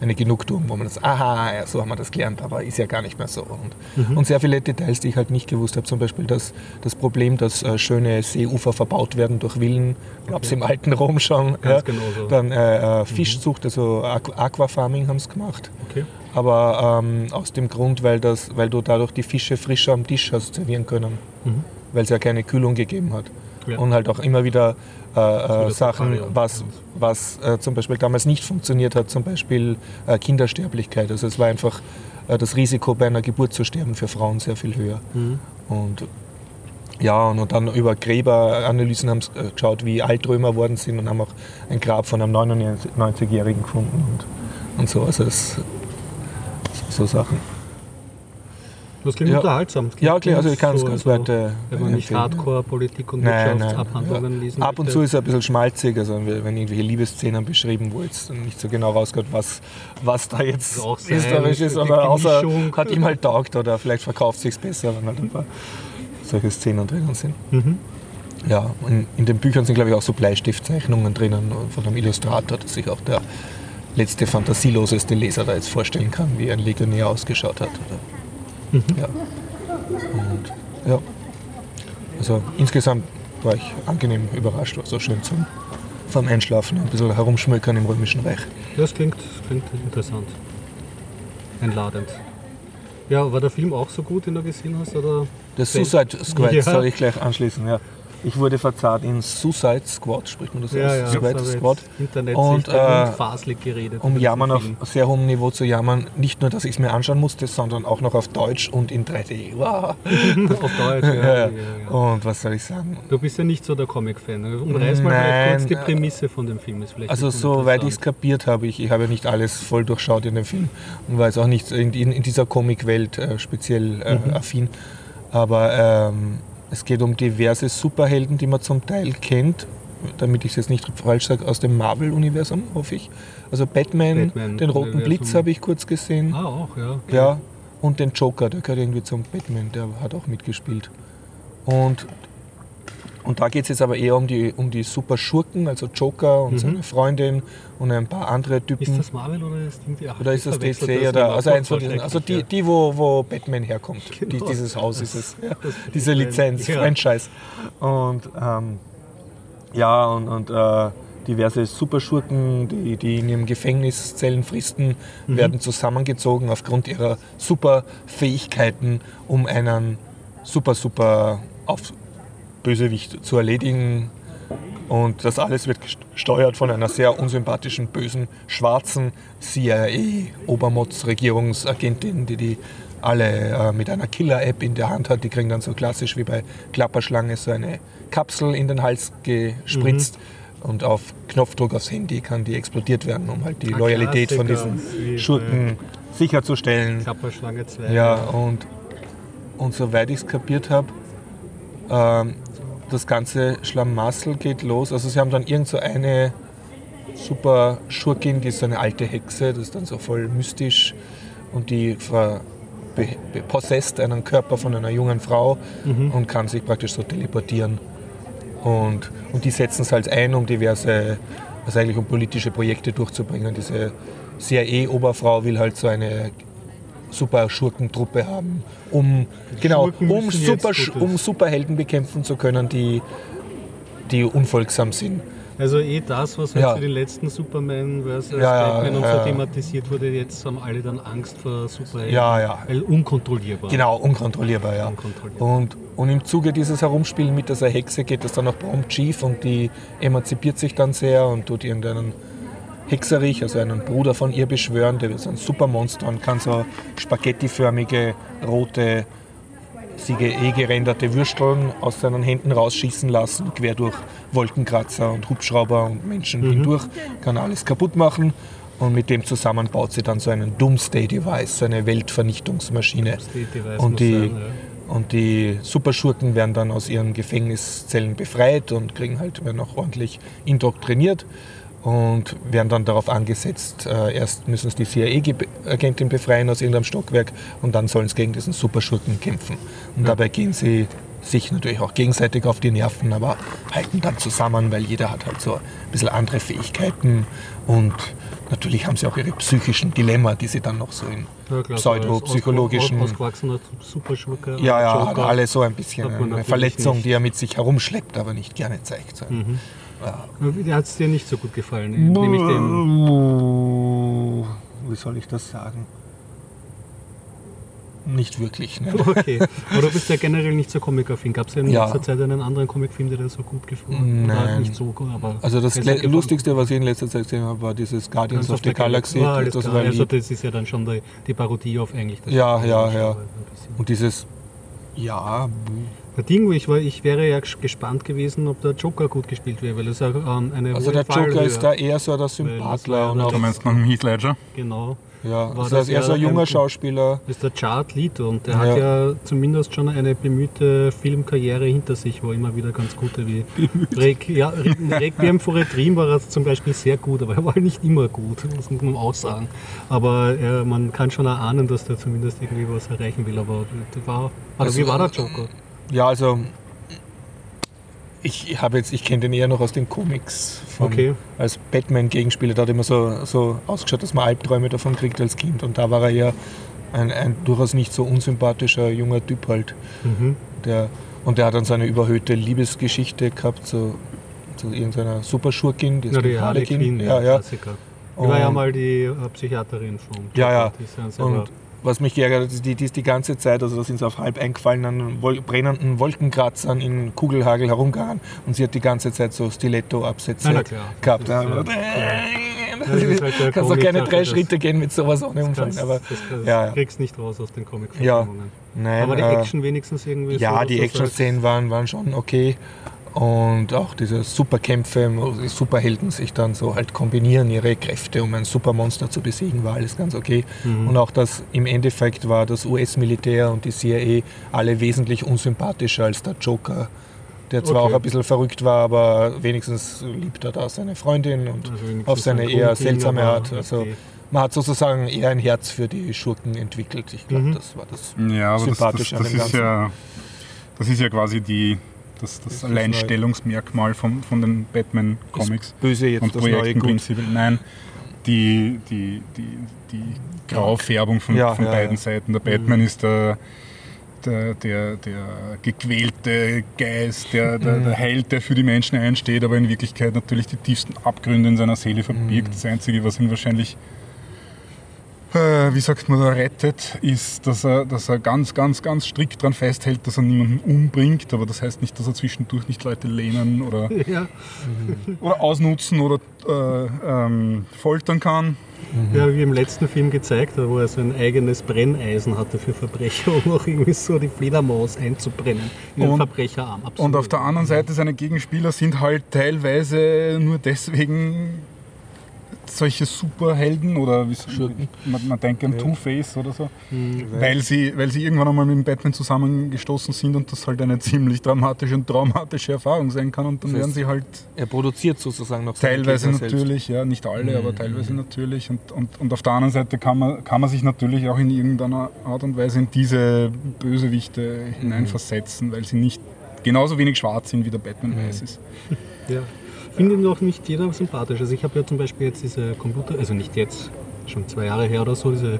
eine Genugtuung, wo man das, aha, ja, so haben wir das gelernt, aber ist ja gar nicht mehr so. Und, mhm. und sehr viele Details, die ich halt nicht gewusst habe, zum Beispiel das, das Problem, dass äh, schöne Seeufer verbaut werden durch Villen, gab es okay. im alten Rom schon. Ganz ja. genau so. Dann äh, äh, mhm. Fischzucht, also Aquafarming haben es gemacht. Okay. Aber ähm, aus dem Grund, weil, das, weil du dadurch die Fische frischer am Tisch hast servieren können, mhm. weil es ja keine Kühlung gegeben hat ja. und halt auch immer wieder äh, äh Sachen, was, was äh, zum Beispiel damals nicht funktioniert hat, zum Beispiel äh, Kindersterblichkeit. Also es war einfach äh, das Risiko bei einer Geburt zu sterben für Frauen sehr viel höher. Mhm. Und ja, und dann über Gräberanalysen haben sie äh, geschaut, wie alt Römer worden sind und haben auch ein Grab von einem 99-Jährigen gefunden und, und so. Also es, so Sachen. Das klingt ja. unterhaltsam. Klingt ja, klar, also ich kann es so, ganz weit. Äh, wenn man nicht Hardcore-Politik und Wirtschaftsabhandlungen lesen Ab und zu ist es ein bisschen schmalzig, also wenn irgendwelche Liebesszenen beschrieben, wo jetzt nicht so genau rauskommt, was, was da jetzt historisch ist, aber außer hat ihm halt taugt oder vielleicht verkauft sich besser, wenn halt ein paar solche Szenen drinnen sind. Mhm. Ja, in, in den Büchern sind glaube ich auch so Bleistiftzeichnungen drinnen von einem Illustrator, dass sich auch der letzte fantasieloseste Leser da jetzt vorstellen kann, wie ein Legionär ausgeschaut hat. Oder Mhm. Ja. Und ja, also insgesamt war ich angenehm überrascht, war so schön zum vom Einschlafen ein bisschen herumschmökern im Römischen Reich. Das klingt, klingt interessant. Einladend. Ja, war der Film auch so gut, den du gesehen hast? Oder? Der Suicide Squad ja. soll ich gleich anschließen, ja. Ich wurde verzahrt in Suicide Squad, spricht man das ja, aus? Ja, Suicide Squad. Internet und äh, faselig geredet. Um jammern auf sehr hohem Niveau zu jammern, nicht nur, dass ich es mir anschauen musste, sondern auch noch auf Deutsch und in 3D. Wow. auf Deutsch, ja, ja, Und was soll ich sagen? Du bist ja nicht so der Comic-Fan. Umreiß mal Nein, kurz die äh, Prämisse von dem Film. Ist vielleicht also soweit ich es kapiert habe, ich, ich habe nicht alles voll durchschaut in dem Film und war jetzt auch nicht in, in, in dieser Comic-Welt äh, speziell äh, mhm. affin. Aber ähm, es geht um diverse Superhelden, die man zum Teil kennt, damit ich es jetzt nicht falsch sage, aus dem Marvel-Universum, hoffe ich. Also Batman, Batman den roten Blitz habe ich kurz gesehen. Ah, auch, ja. Ja, und den Joker, der gehört irgendwie zum Batman, der hat auch mitgespielt. Und und da geht es jetzt aber eher um die, um die super Schurken, also Joker und mhm. seine Freundin und ein paar andere Typen. Ist das Marvel oder ist, die, ach, oder ist das DC? Das oder, also eins von diesen, also die, die wo, wo Batman herkommt. Genau. Die, dieses Haus ist es. Ja. Diese Lizenz, ja. Franchise. Und ähm, ja, und, und äh, diverse Superschurken, die, die in ihren Gefängniszellen fristen, mhm. werden zusammengezogen aufgrund ihrer Superfähigkeiten, um einen super, super auf, Bösewicht zu erledigen. Und das alles wird gesteuert von einer sehr unsympathischen, bösen, schwarzen CIA-Obermotz-Regierungsagentin, die die alle äh, mit einer Killer-App in der Hand hat. Die kriegen dann so klassisch wie bei Klapperschlange so eine Kapsel in den Hals gespritzt. Mhm. Und auf Knopfdruck aufs Handy kann die explodiert werden, um halt die Ein Loyalität Klassiker. von diesen Schurken sicherzustellen. Klapperschlange 2. Ja, und, und soweit ich es kapiert habe, ähm, das ganze Schlamassel geht los. Also sie haben dann irgend so eine super Schurkin, die ist so eine alte Hexe, das ist dann so voll mystisch und die ver possessed einen Körper von einer jungen Frau und kann sich praktisch so teleportieren. Und, und die setzen es halt ein, um diverse, also eigentlich um politische Projekte durchzubringen. Diese CIA-Oberfrau will halt so eine super Schurkentruppe haben, um, genau, um, super, um Superhelden bekämpfen zu können, die, die unfolgsam sind. Also eh das, was halt Ja. zu den letzten Superman vs. Ja, ja, Batman und ja, so ja. thematisiert wurde, jetzt haben alle dann Angst vor Superhelden. Ja, ja. Weil unkontrollierbar. Genau, unkontrollierbar, ja. Unkontrollierbar. Und, und im Zuge dieses Herumspielen mit dieser Hexe geht es dann nach Prom Chief und die emanzipiert sich dann sehr und tut irgendeinen Hexerich, also einen Bruder von ihr beschwören, der ist ein Supermonster und kann so spaghettiförmige, rote, siege eh gerenderte Würsteln aus seinen Händen rausschießen lassen, quer durch Wolkenkratzer und Hubschrauber und Menschen hindurch, kann alles kaputt machen. Und mit dem zusammen baut sie dann so einen Doomsday-Device, so eine Weltvernichtungsmaschine. Und die, sein, ja. und die Superschurken werden dann aus ihren Gefängniszellen befreit und kriegen halt, werden auch ordentlich indoktriniert und werden dann darauf angesetzt, äh, erst müssen sie die CIA-Agentin befreien aus irgendeinem Stockwerk und dann sollen sie gegen diesen Superschurken kämpfen. Und dabei gehen sie sich natürlich auch gegenseitig auf die Nerven, aber halten dann zusammen, weil jeder hat halt so ein bisschen andere Fähigkeiten und natürlich haben sie auch ihre psychischen Dilemma, die sie dann noch so in Ja, pseudopsychologischen Superschurke. ja, ja, Joker. hat alle so ein bisschen eine Verletzung, nicht. die er mit sich herumschleppt, aber nicht gerne zeigt. So. Der hat es dir nicht so gut gefallen, nehme ich den. Wie soll ich das sagen? Nicht wirklich. Ne? Okay. Aber du bist ja generell nicht so comicaffin. Gab es ja in Ja. letzter Zeit einen anderen Comicfilm, der dir so gut gefallen hat? Nein. nicht so gut, aber. Also das. Lustigste, was ich in letzter Zeit gesehen habe, war dieses Guardians of the Galaxy. Ah, das klar. war also das ist ja dann schon die, die Parodie auf eigentlich das Ja, ja, ja. Und dieses, ja, Ding, wo ich, war, ich wäre ja gespannt gewesen, ob der Joker gut gespielt wäre, weil es ja ähm, eine also hohe der Joker Fallhöhe- ist da eher so der Sympathler und auch, Du meinst nach dem Heath Ledger? Genau. ja, war also das eher so ein junger ein- Schauspieler. Das ist der Chart Lead und der Ja. hat ja zumindest schon eine bemühte Filmkarriere hinter sich, wo immer wieder ganz gute wie Req ja, Re- Requiem for a Dream war er zum Beispiel sehr gut, aber er war nicht immer gut, das muss man auch sagen. Aber äh, man kann schon erahnen, dass der zumindest irgendwie was erreichen will. Aber der war, also, Also, wie war der Joker? Ja, also ich habe jetzt, ich kenne den eher noch aus den Comics. Vom, Okay. Als Batman-Gegenspieler, da hat immer so, so ausgeschaut, dass man Albträume davon kriegt als Kind. Und da war er eher ein, ein durchaus nicht so unsympathischer junger Typ halt. Mhm. Der, und der hat dann so eine überhöhte Liebesgeschichte gehabt zu, zu irgendeiner Superschurkin, die ist Ja, die Quinn, Ja, ja. Die war ja mal die äh, Psychiaterin von Ja, ja. Die ist ja Und was mich geärgert hat, ist, die, die ist die ganze Zeit, also da sind sie auf halb eingefallenen, Wol brennenden Wolkenkratzern in Kugelhagel herumgegangen und sie hat die ganze Zeit so Stiletto-Absätze gehabt. Das Ja, ist und- Das halt kannst doch keine drei Schritte gehen mit sowas ohne Umfang. kannst- Aber das, das ja, kriegst nicht raus aus den comic Ja. Nein, Aber die äh, Action wenigstens irgendwie Ja, so. die Action-Szenen waren, waren schon okay. Und auch diese Superkämpfe, wo die Superhelden sich dann so halt kombinieren, ihre Kräfte, um ein Supermonster zu besiegen, war alles ganz okay. Mhm. Und auch das im Endeffekt war das US-Militär und die CIA alle wesentlich unsympathischer als der Joker, der zwar Okay. auch ein bisschen verrückt war, aber wenigstens liebt er da seine Freundin und Also auf seine ein eher Grundding, seltsame Art. Also okay. man hat sozusagen eher ein Herz für die Schurken entwickelt. Ich glaube, Mhm. das war das. Ja, aber das, das, Sympathisch an das, dem ist Ganzen. ja, das ist ja quasi die, das, das Alleinstellungsmerkmal von, von den Batman-Comics Böse jetzt und das neue Projekten prinzipiell. Nein, die, die, die, die Graufärbung von, Ja, von ja, beiden ja. Seiten. Der Batman ist der, der, der, der gequälte Geist, der, der, Mhm. der Held, der für die Menschen einsteht, aber in Wirklichkeit natürlich die tiefsten Abgründe in seiner Seele Mhm. verbirgt. Das Einzige, was ihn wahrscheinlich äh, wie sagt man, da rettet, ist, dass er, dass er ganz, ganz, ganz strikt daran festhält, dass er niemanden umbringt. Aber das heißt nicht, dass er zwischendurch nicht Leute lehnen oder, Ja, oder ausnutzen oder äh, ähm, foltern kann. ja, wie im letzten Film gezeigt, wo er so ein eigenes Brenneisen hatte für Verbrecher, um auch irgendwie so die Fledermaus einzubrennen in den Und- Verbrecherarm. Absolut. Und auf der anderen Seite, seine Gegenspieler sind halt teilweise nur deswegen solche Superhelden oder wie Schurken. man, man denkt an Ja. Two-Face oder so, Mhm. weil sie, weil sie irgendwann einmal mit dem Batman zusammengestoßen sind und das halt eine ziemlich dramatische und traumatische Erfahrung sein kann und dann Das heißt, werden sie halt Er produziert sozusagen noch teilweise Gegner selbst. natürlich, ja, nicht alle, Mhm. aber teilweise natürlich und, und, und auf der anderen Seite kann man, kann man sich natürlich auch in irgendeiner Art und Weise in diese Bösewichte hineinversetzen, weil sie nicht genauso wenig schwarz sind, wie der Batman Mhm. weiß ist. Ja. Finde ihn auch nicht jeder sympathisch. Also ich habe ja zum Beispiel jetzt diese Computer, also nicht jetzt, schon zwei Jahre her oder so, diese äh,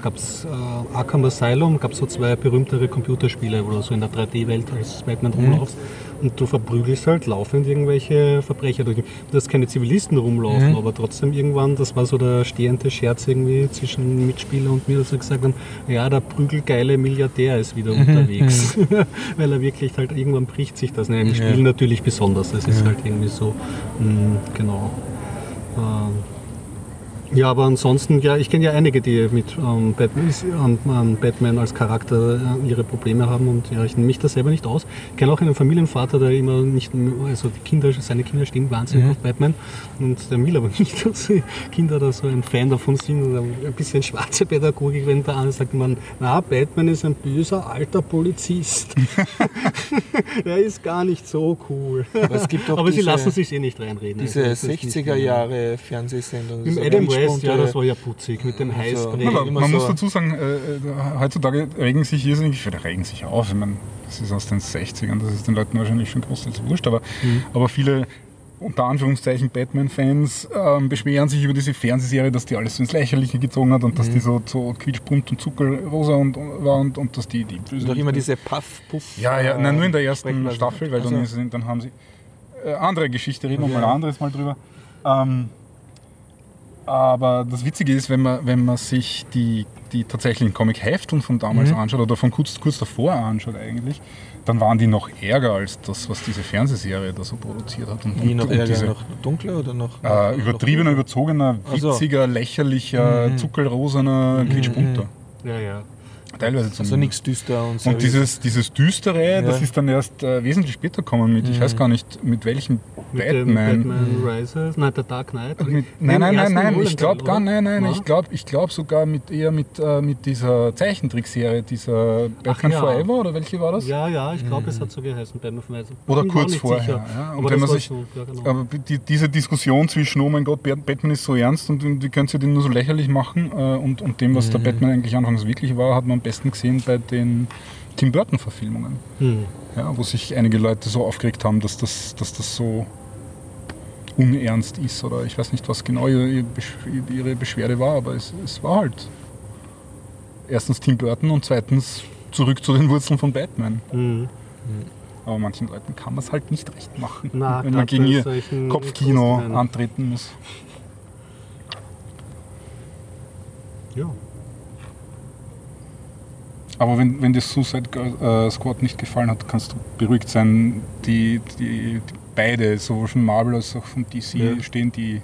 gab es äh, Arkham Asylum, gab es so zwei berühmtere Computerspiele, wo du so in der 3D-Welt als Batman rumlaufst und du verprügelst halt laufend irgendwelche Verbrecher durch. Du hast keine Zivilisten rumlaufen, Mhm. aber trotzdem irgendwann, das war so der stehende Scherz irgendwie zwischen Mitspieler und mir, dass wir gesagt haben, ja, der prügelgeile Milliardär ist wieder unterwegs. Weil er wirklich halt irgendwann bricht sich das. Ne, Im Ja. Spiel natürlich besonders. Das ist halt irgendwie so, mh, genau. Ähm, ja, aber ansonsten, ja, ich kenne ja einige, die mit ähm, Batman, ähm, Batman als Charakter äh, ihre Probleme haben und ja, ich nehme mich da selber nicht aus. Ich kenne auch einen Familienvater, der immer nicht, also die Kinder, seine Kinder stehen wahnsinnig Mhm. auf Batman und der will aber nicht, dass die Kinder da so ein Fan davon sind oder ein bisschen schwarze Pädagogik, wenn der eine sagt man, na, Batman ist ein böser alter Polizist. der ist gar nicht so cool. Aber aber sie diese- lassen sich eh nicht reinreden. Diese also nicht 60er Jahre Fernsehsendung. Im so Adam West, ja, Rechtspunkte. das war ja putzig mit dem Highspray. Ja, Aber immer man so- muss dazu sagen, äh, äh, heutzutage regen sich irrsinnig, oder regen sich auf, ich meine, das ist aus den 60ern, das ist den Leuten wahrscheinlich schon großteils wurscht, aber, Mhm. aber viele unter Anführungszeichen Batman-Fans ähm, beschweren sich über diese Fernsehserie, dass die alles so ins Lächerliche gezogen hat und dass Mhm. die so, so quietschbunt und zuckerrosa und, und war und, und dass die, die Und auch immer diese Puff, Puff. Ja, ja, nein, nur in der ersten Sprechweise. Staffel, weil dann, Also, ist, dann haben sie äh, andere Geschichte, reden wir Okay. mal ein anderes Mal drüber. Ähm, aber das Witzige ist, wenn man, wenn man sich die, die tatsächlichen Comic-Hefteln von damals Mhm. anschaut oder von kurz, kurz davor anschaut eigentlich, dann waren die noch ärger als das, was diese Fernsehserie da so produziert hat. Und, Wie noch und ärger, diese, noch dunkler oder noch? äh, übertriebener, noch- überzogener, witziger, lächerlicher, Mhm. zuckerrosaner, quietschbunter. Ja, ja. Teilweise Also zumindest. nichts düster und so. Und dieses, dieses Düstere, das Ja. ist dann erst äh, wesentlich später gekommen mit, ich Mhm. weiß gar nicht, mit welchem Mit Batman. Batman Rises, nein, der Dark Knight. Mit, nein, nein, nein, nein, ich glaube gar, nein, nein, ich glaube ich glaub sogar mit, eher mit, äh, mit dieser Zeichentrickserie, dieser Batman ja. Forever oder welche war das? Ja, ja, ich glaube, es Mhm. hat so geheißen, Batman Weiß. Oder kurz vorher. sicher. Ja. Und Aber wenn das man war sich, so, ja, genau. die, diese Diskussion zwischen, oh mein Gott, Bat- Batman ist so ernst und wie könnt ihr den nur so lächerlich machen äh, und, und dem, was der Mhm. Batman eigentlich anfangs wirklich war, hat man besten gesehen bei den Tim Burton-Verfilmungen. Hm. Ja, wo sich einige Leute so aufgeregt haben, dass das, dass das so unernst ist oder ich weiß nicht, was genau ihre, Besch- ihre Beschwerde war, aber es, es war halt erstens Tim Burton und zweitens zurück zu den Wurzeln von Batman. Hm. Aber manchen Leuten kann man es halt nicht recht machen, Na, wenn man gegen ihr Kopfkino antreten muss. Ja. Aber wenn, wenn dir Suicide Girl- äh, Squad nicht gefallen hat, kannst du beruhigt sein. Die, die, die beide, sowohl von Marvel als auch von DC, Ja. stehen die.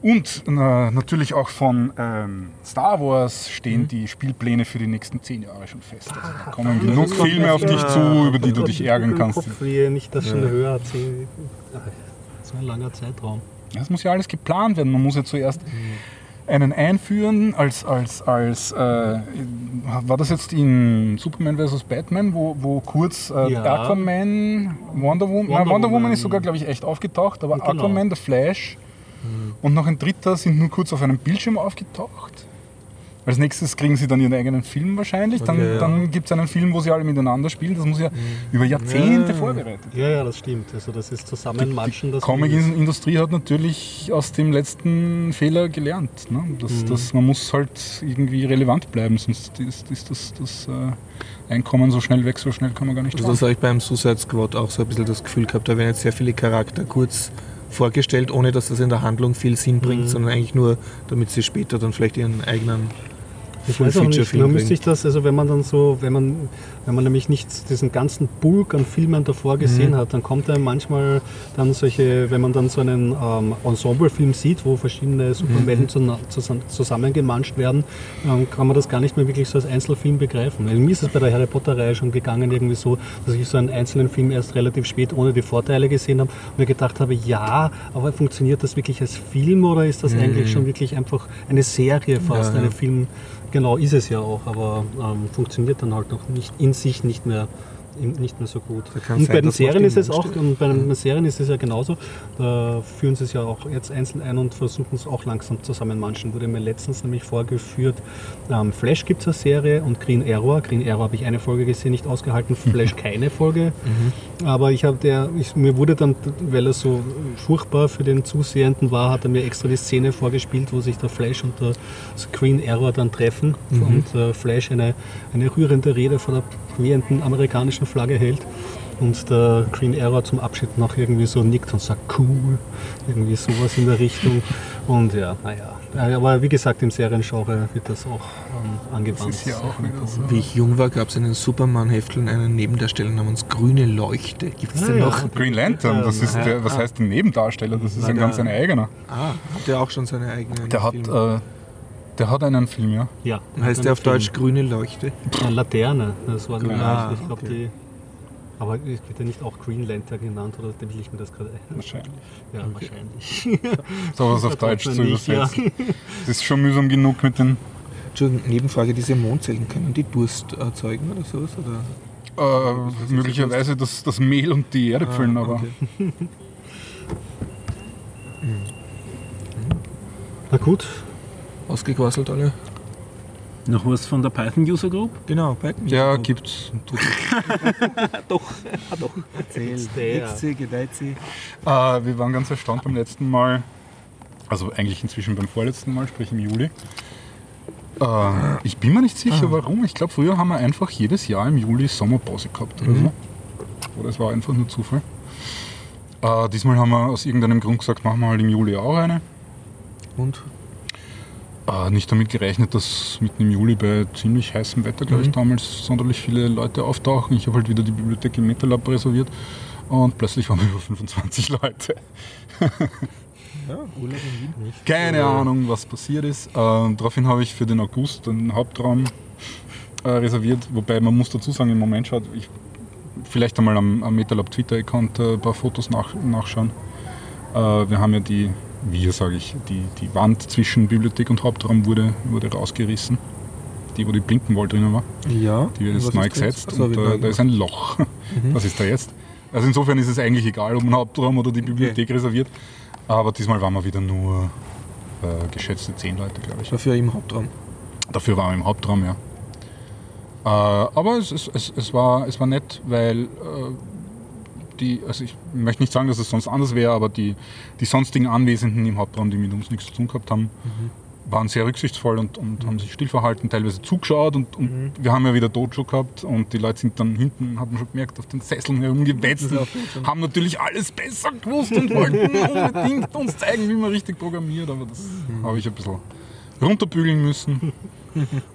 Und äh, natürlich auch von ähm, Star Wars stehen die Spielpläne für die nächsten zehn Jahre schon fest. Also da kommen das genug Filme auf dich zu, über die du dich ärgern kannst. Kopfwehe, nicht das schon Ja. höher erzählen. So ein langer Zeitraum. Das muss ja alles geplant werden. Man muss ja zuerst einen einführen als, als, als äh, war das jetzt in Superman vs. Batman, wo, wo kurz äh, Ja. Aquaman, Wonder Woman, Wonder Wonder, Wonder Woman Woman. ist sogar, glaube ich, echt aufgetaucht, aber Genau. Aquaman, der Flash und noch ein dritter sind nur kurz auf einem Bildschirm aufgetaucht. Als nächstes kriegen sie dann ihren eigenen Film wahrscheinlich. Dann, Okay, ja. dann gibt es einen Film, wo sie alle miteinander spielen. Das muss ja über Jahrzehnte Ja. vorbereitet Ja, ja, das stimmt. Also das ist Zusammenmatschen. die das Comic-Industrie hat natürlich aus dem letzten Fehler gelernt. Ne? Das, Mhm. das, man muss halt irgendwie relevant bleiben, sonst ist, ist das, das äh, Einkommen so schnell weg, so schnell kann man gar nicht Also das habe ich beim Suicide Squad auch so ein bisschen das Gefühl gehabt, da werden jetzt sehr viele Charakter kurz vorgestellt, ohne dass das in der Handlung viel Sinn bringt, Mhm. sondern eigentlich nur, damit sie später dann vielleicht ihren eigenen Ich weiß auch nicht, man müsste sich das, also wenn man dann so, wenn man, wenn man nämlich nicht diesen ganzen Bulk an Filmen davor gesehen Mhm. hat, dann kommt einem manchmal dann solche, wenn man dann so einen ähm, Ensemble-Film sieht, wo verschiedene Superhelden Mhm. zusammen, zusammengemanscht werden, dann kann man das gar nicht mehr wirklich so als Einzelfilm begreifen. Also mir ist es bei der Harry Potter-Reihe schon gegangen, irgendwie so, dass ich so einen einzelnen Film erst relativ spät ohne die Vorteile gesehen habe und mir gedacht habe, ja, aber funktioniert das wirklich als Film oder ist das eigentlich schon wirklich einfach eine Serie fast, Mhm. Ja, ja. eine Film, genau ist es ja auch, aber ähm, ähm, dann halt noch nicht in sich nicht mehr nicht mehr so gut. Und bei den Serien ist es auch, und bei den Serien ist es ja genauso. Da führen sie es ja auch jetzt einzeln ein und versuchen es auch langsam zusammenmanschen. Wurde mir letztens nämlich vorgeführt, ähm, Flash gibt es eine Serie und Green Arrow. Green Arrow habe ich eine Folge gesehen, nicht ausgehalten, Flash keine Folge. Aber ich habe der, ich, mir wurde dann, weil er so furchtbar für den Zusehenden war, hat er mir extra die Szene vorgespielt, wo sich der Flash und der Green Arrow dann treffen und äh, Flash eine, eine rührende Rede vor der wehenden amerikanischen Flagge hält und der Green Arrow zum Abschied noch irgendwie so nickt und sagt cool, irgendwie sowas in der Richtung. Und ja, naja. Aber wie gesagt, im Seriengenre wird das auch ähm, angewandt. ist ja auch so. Wie ich jung war, gab es in den Superman-Hefteln einen Nebendarsteller namens Grüne Leuchte. Gibt es Ah, den ja. noch? Green Lantern, das ist der, was heißt ein Nebendarsteller? Das ist ein ganz ein eigener. Ah, hat der auch schon seine eigenen Der hat, äh, der hat einen Film, ja. Ja. heißt der auf Film. Deutsch Grüne Leuchte? Ja, Laterne, das war die Ah. Ich glaube, okay. die. Aber wird ja nicht auch Green Lantern genannt, oder will ich mir das gerade ein? Wahrscheinlich. Ja, wahrscheinlich. So was auf Deutsch zu nicht, ja. übersetzen. Das ist schon mühsam genug mit den Entschuldigung, Nebenfrage, diese Mondzellen, können die Durst erzeugen oder sowas? Oder? äh, möglicherweise das, das Mehl und die Erde füllen, aber okay. Na gut, Ausgequasselt alle? Noch was von der Python User Group? Genau, Python. ja, gibt's. doch. Ah, doch. Erzähl. Gedeiht sie. Äh, wir waren ganz erstaunt beim letzten Mal, also eigentlich inzwischen beim vorletzten Mal, sprich im Juli. Äh, ich bin mir nicht sicher, warum. Ich glaube, früher haben wir einfach jedes Jahr im Juli Sommerpause gehabt oder so. Oder es war einfach nur Zufall. Äh, diesmal haben wir aus irgendeinem Grund gesagt, machen wir halt im Juli auch eine. Und? Äh, nicht damit gerechnet, dass mitten im Juli bei ziemlich heißem Wetter, glaube ich, damals sonderlich viele Leute auftauchen. Ich habe halt wieder die Bibliothek im MetaLab reserviert und plötzlich waren wir über 25 Leute. Ja, Urlaub in Wien. Keine Ahnung, was passiert ist. Äh, daraufhin habe ich für den August einen Hauptraum äh, reserviert, wobei man muss dazu sagen, im Moment schaut, ich vielleicht einmal am, am MetaLab Twitter-Account äh, ein paar Fotos nach, nachschauen. Äh, wir haben ja die, wir sage ich, die, die Wand zwischen Bibliothek und Hauptraum wurde, wurde rausgerissen. Die, wo die Blinkenwall drinnen war. Ja. Die wird jetzt neu da gesetzt Ach so, und äh, da ist ein Loch. Was ist da jetzt? Also insofern ist es eigentlich egal, ob man Hauptraum oder die Bibliothek reserviert. Aber diesmal waren wir wieder nur äh, geschätzte zehn Leute, glaube ich. Dafür im Hauptraum. Dafür waren wir im Hauptraum, ja. Äh, aber es, es, es, es, war, es war nett, weil äh, die, also ich möchte nicht sagen, dass es sonst anders wäre, aber die, die sonstigen Anwesenden im Hauptraum, die mit uns nichts zu tun gehabt haben, waren sehr rücksichtsvoll und, und haben sich still verhalten, teilweise zugeschaut und, und wir haben ja wieder Dojo gehabt und die Leute sind dann hinten, hat man schon gemerkt, auf den Sesseln herumgewetzt haben natürlich alles besser gewusst und wollten unbedingt uns zeigen, wie man richtig programmiert, aber das habe ich ein bisschen runterbügeln müssen.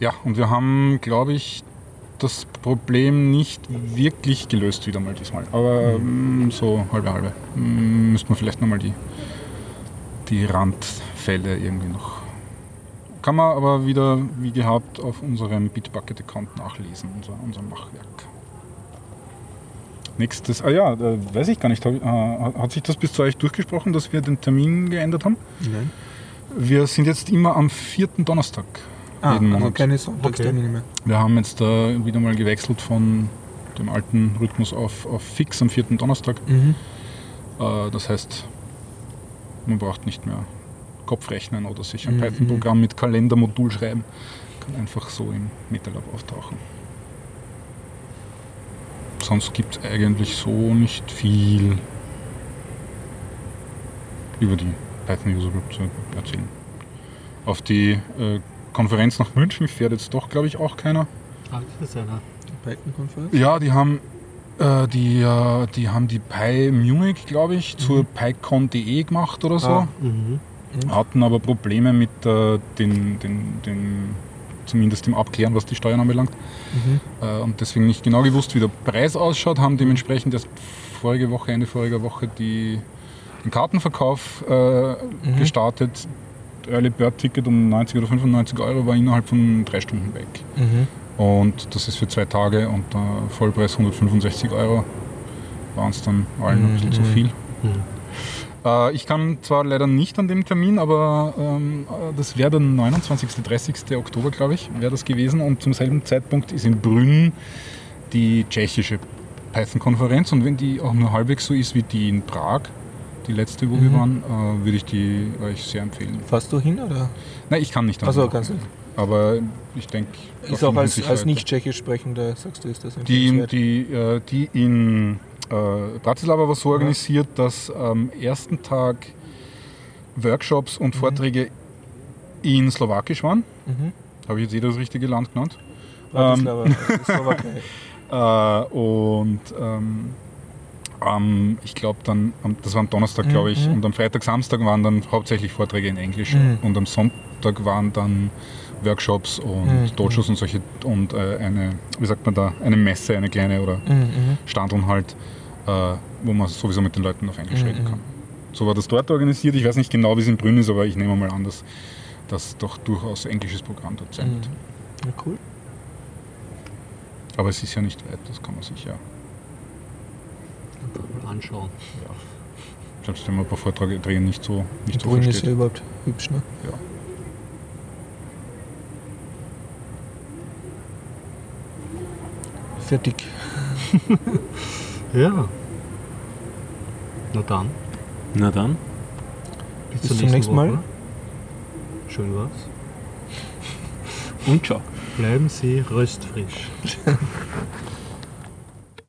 Ja, und wir haben, glaube ich, das Problem nicht wirklich gelöst wieder mal diesmal. Aber ähm, so halbe halbe. Ähm, Müsste man vielleicht nochmal die, die Randfälle irgendwie noch. Kann man aber wieder, wie gehabt, auf unserem Bitbucket-Account nachlesen, unser, unser Machwerk. Nächstes, ah ja, weiß ich gar nicht, äh, hat sich das bis zu euch durchgesprochen, dass wir den Termin geändert haben? Nein. Wir sind jetzt immer am vierten Donnerstag Ah, jeden also Monat. keine Sonntagstermine mehr. Wir haben jetzt äh, wieder mal gewechselt von dem alten Rhythmus auf, auf fix am vierten Donnerstag. Mhm. Äh, das heißt, man braucht nicht mehr Kopfrechnen oder sich ein Mhm, Python-Programm mit Kalendermodul schreiben. Kann einfach so im MetaLab auftauchen. Sonst gibt es eigentlich so nicht viel über die Python User Group zu erzählen. Auf die äh, Konferenz nach München fährt jetzt doch, glaube ich, auch keiner. Ah, ist das einer? Python-Konferenz? Ja, die haben äh, die, äh, die haben die Pi Munich, glaube ich, zur PyCon.de gemacht oder so. Ah. Mhm. hatten aber Probleme mit äh, den, den, den, zumindest dem Abklären, was die Steuern anbelangt. Äh, und deswegen nicht genau gewusst, wie der Preis ausschaut, haben dementsprechend erst vorige Woche, Ende voriger Woche die, den Kartenverkauf äh, gestartet. Early Bird Ticket um 90 oder 95 Euro war innerhalb von drei Stunden weg. Und das ist für zwei Tage und der Vollpreis 165 Euro. War uns dann allen ein bisschen zu viel. Äh, ich kann zwar leider nicht an dem Termin, aber ähm, äh, das wäre der 29. 30. Oktober, glaube ich, wäre das gewesen. Und zum selben Zeitpunkt ist in Brünn die tschechische Python-Konferenz. Und wenn die auch nur halbwegs so ist wie die in Prag, die letzte, wo wir waren, äh, würde ich die euch sehr empfehlen. Fährst du hin oder? Nein, ich kann nicht. Also dahin. ganz Aber ich denke, ist auch als, als nicht tschechisch sprechender, sagst du, ist das Die, die, äh, die in äh, Bratislava war so organisiert, dass am ersten Tag Workshops und Vorträge in Slowakisch waren. Mhm. Habe ich jetzt jeder das richtige Land genannt? Bratislava, Slowakei. Äh, und ähm, am- ich glaube dann, das war am Donnerstag, glaube ich, Mhm. und am Freitag, Samstag waren dann hauptsächlich Vorträge in Englisch Mhm. und am Sonntag waren dann Workshops und Mhm. Dojos und solche und äh, eine, wie sagt man da, eine Messe, eine kleine oder Mhm, mhm. Standeln halt, äh, wo man sowieso mit den Leuten auf Englisch Mhm, reden mhm. kann. So war das dort organisiert. Ich weiß nicht genau, wie es in Brünn ist, aber ich nehme mal an, dass das doch durchaus englisches Programm dort sein wird. Ja, cool. Aber es ist ja nicht weit, das kann man sich ja. Anschauen. Selbst wenn man ein paar Vorträge drehen nicht so, nicht so Brünn ist ja überhaupt hübsch, ne? Ja. Fertig. Ja. Na dann. Na dann. Bis zum nächsten Mal. Schön war's. Und ciao. Bleiben Sie röstfrisch.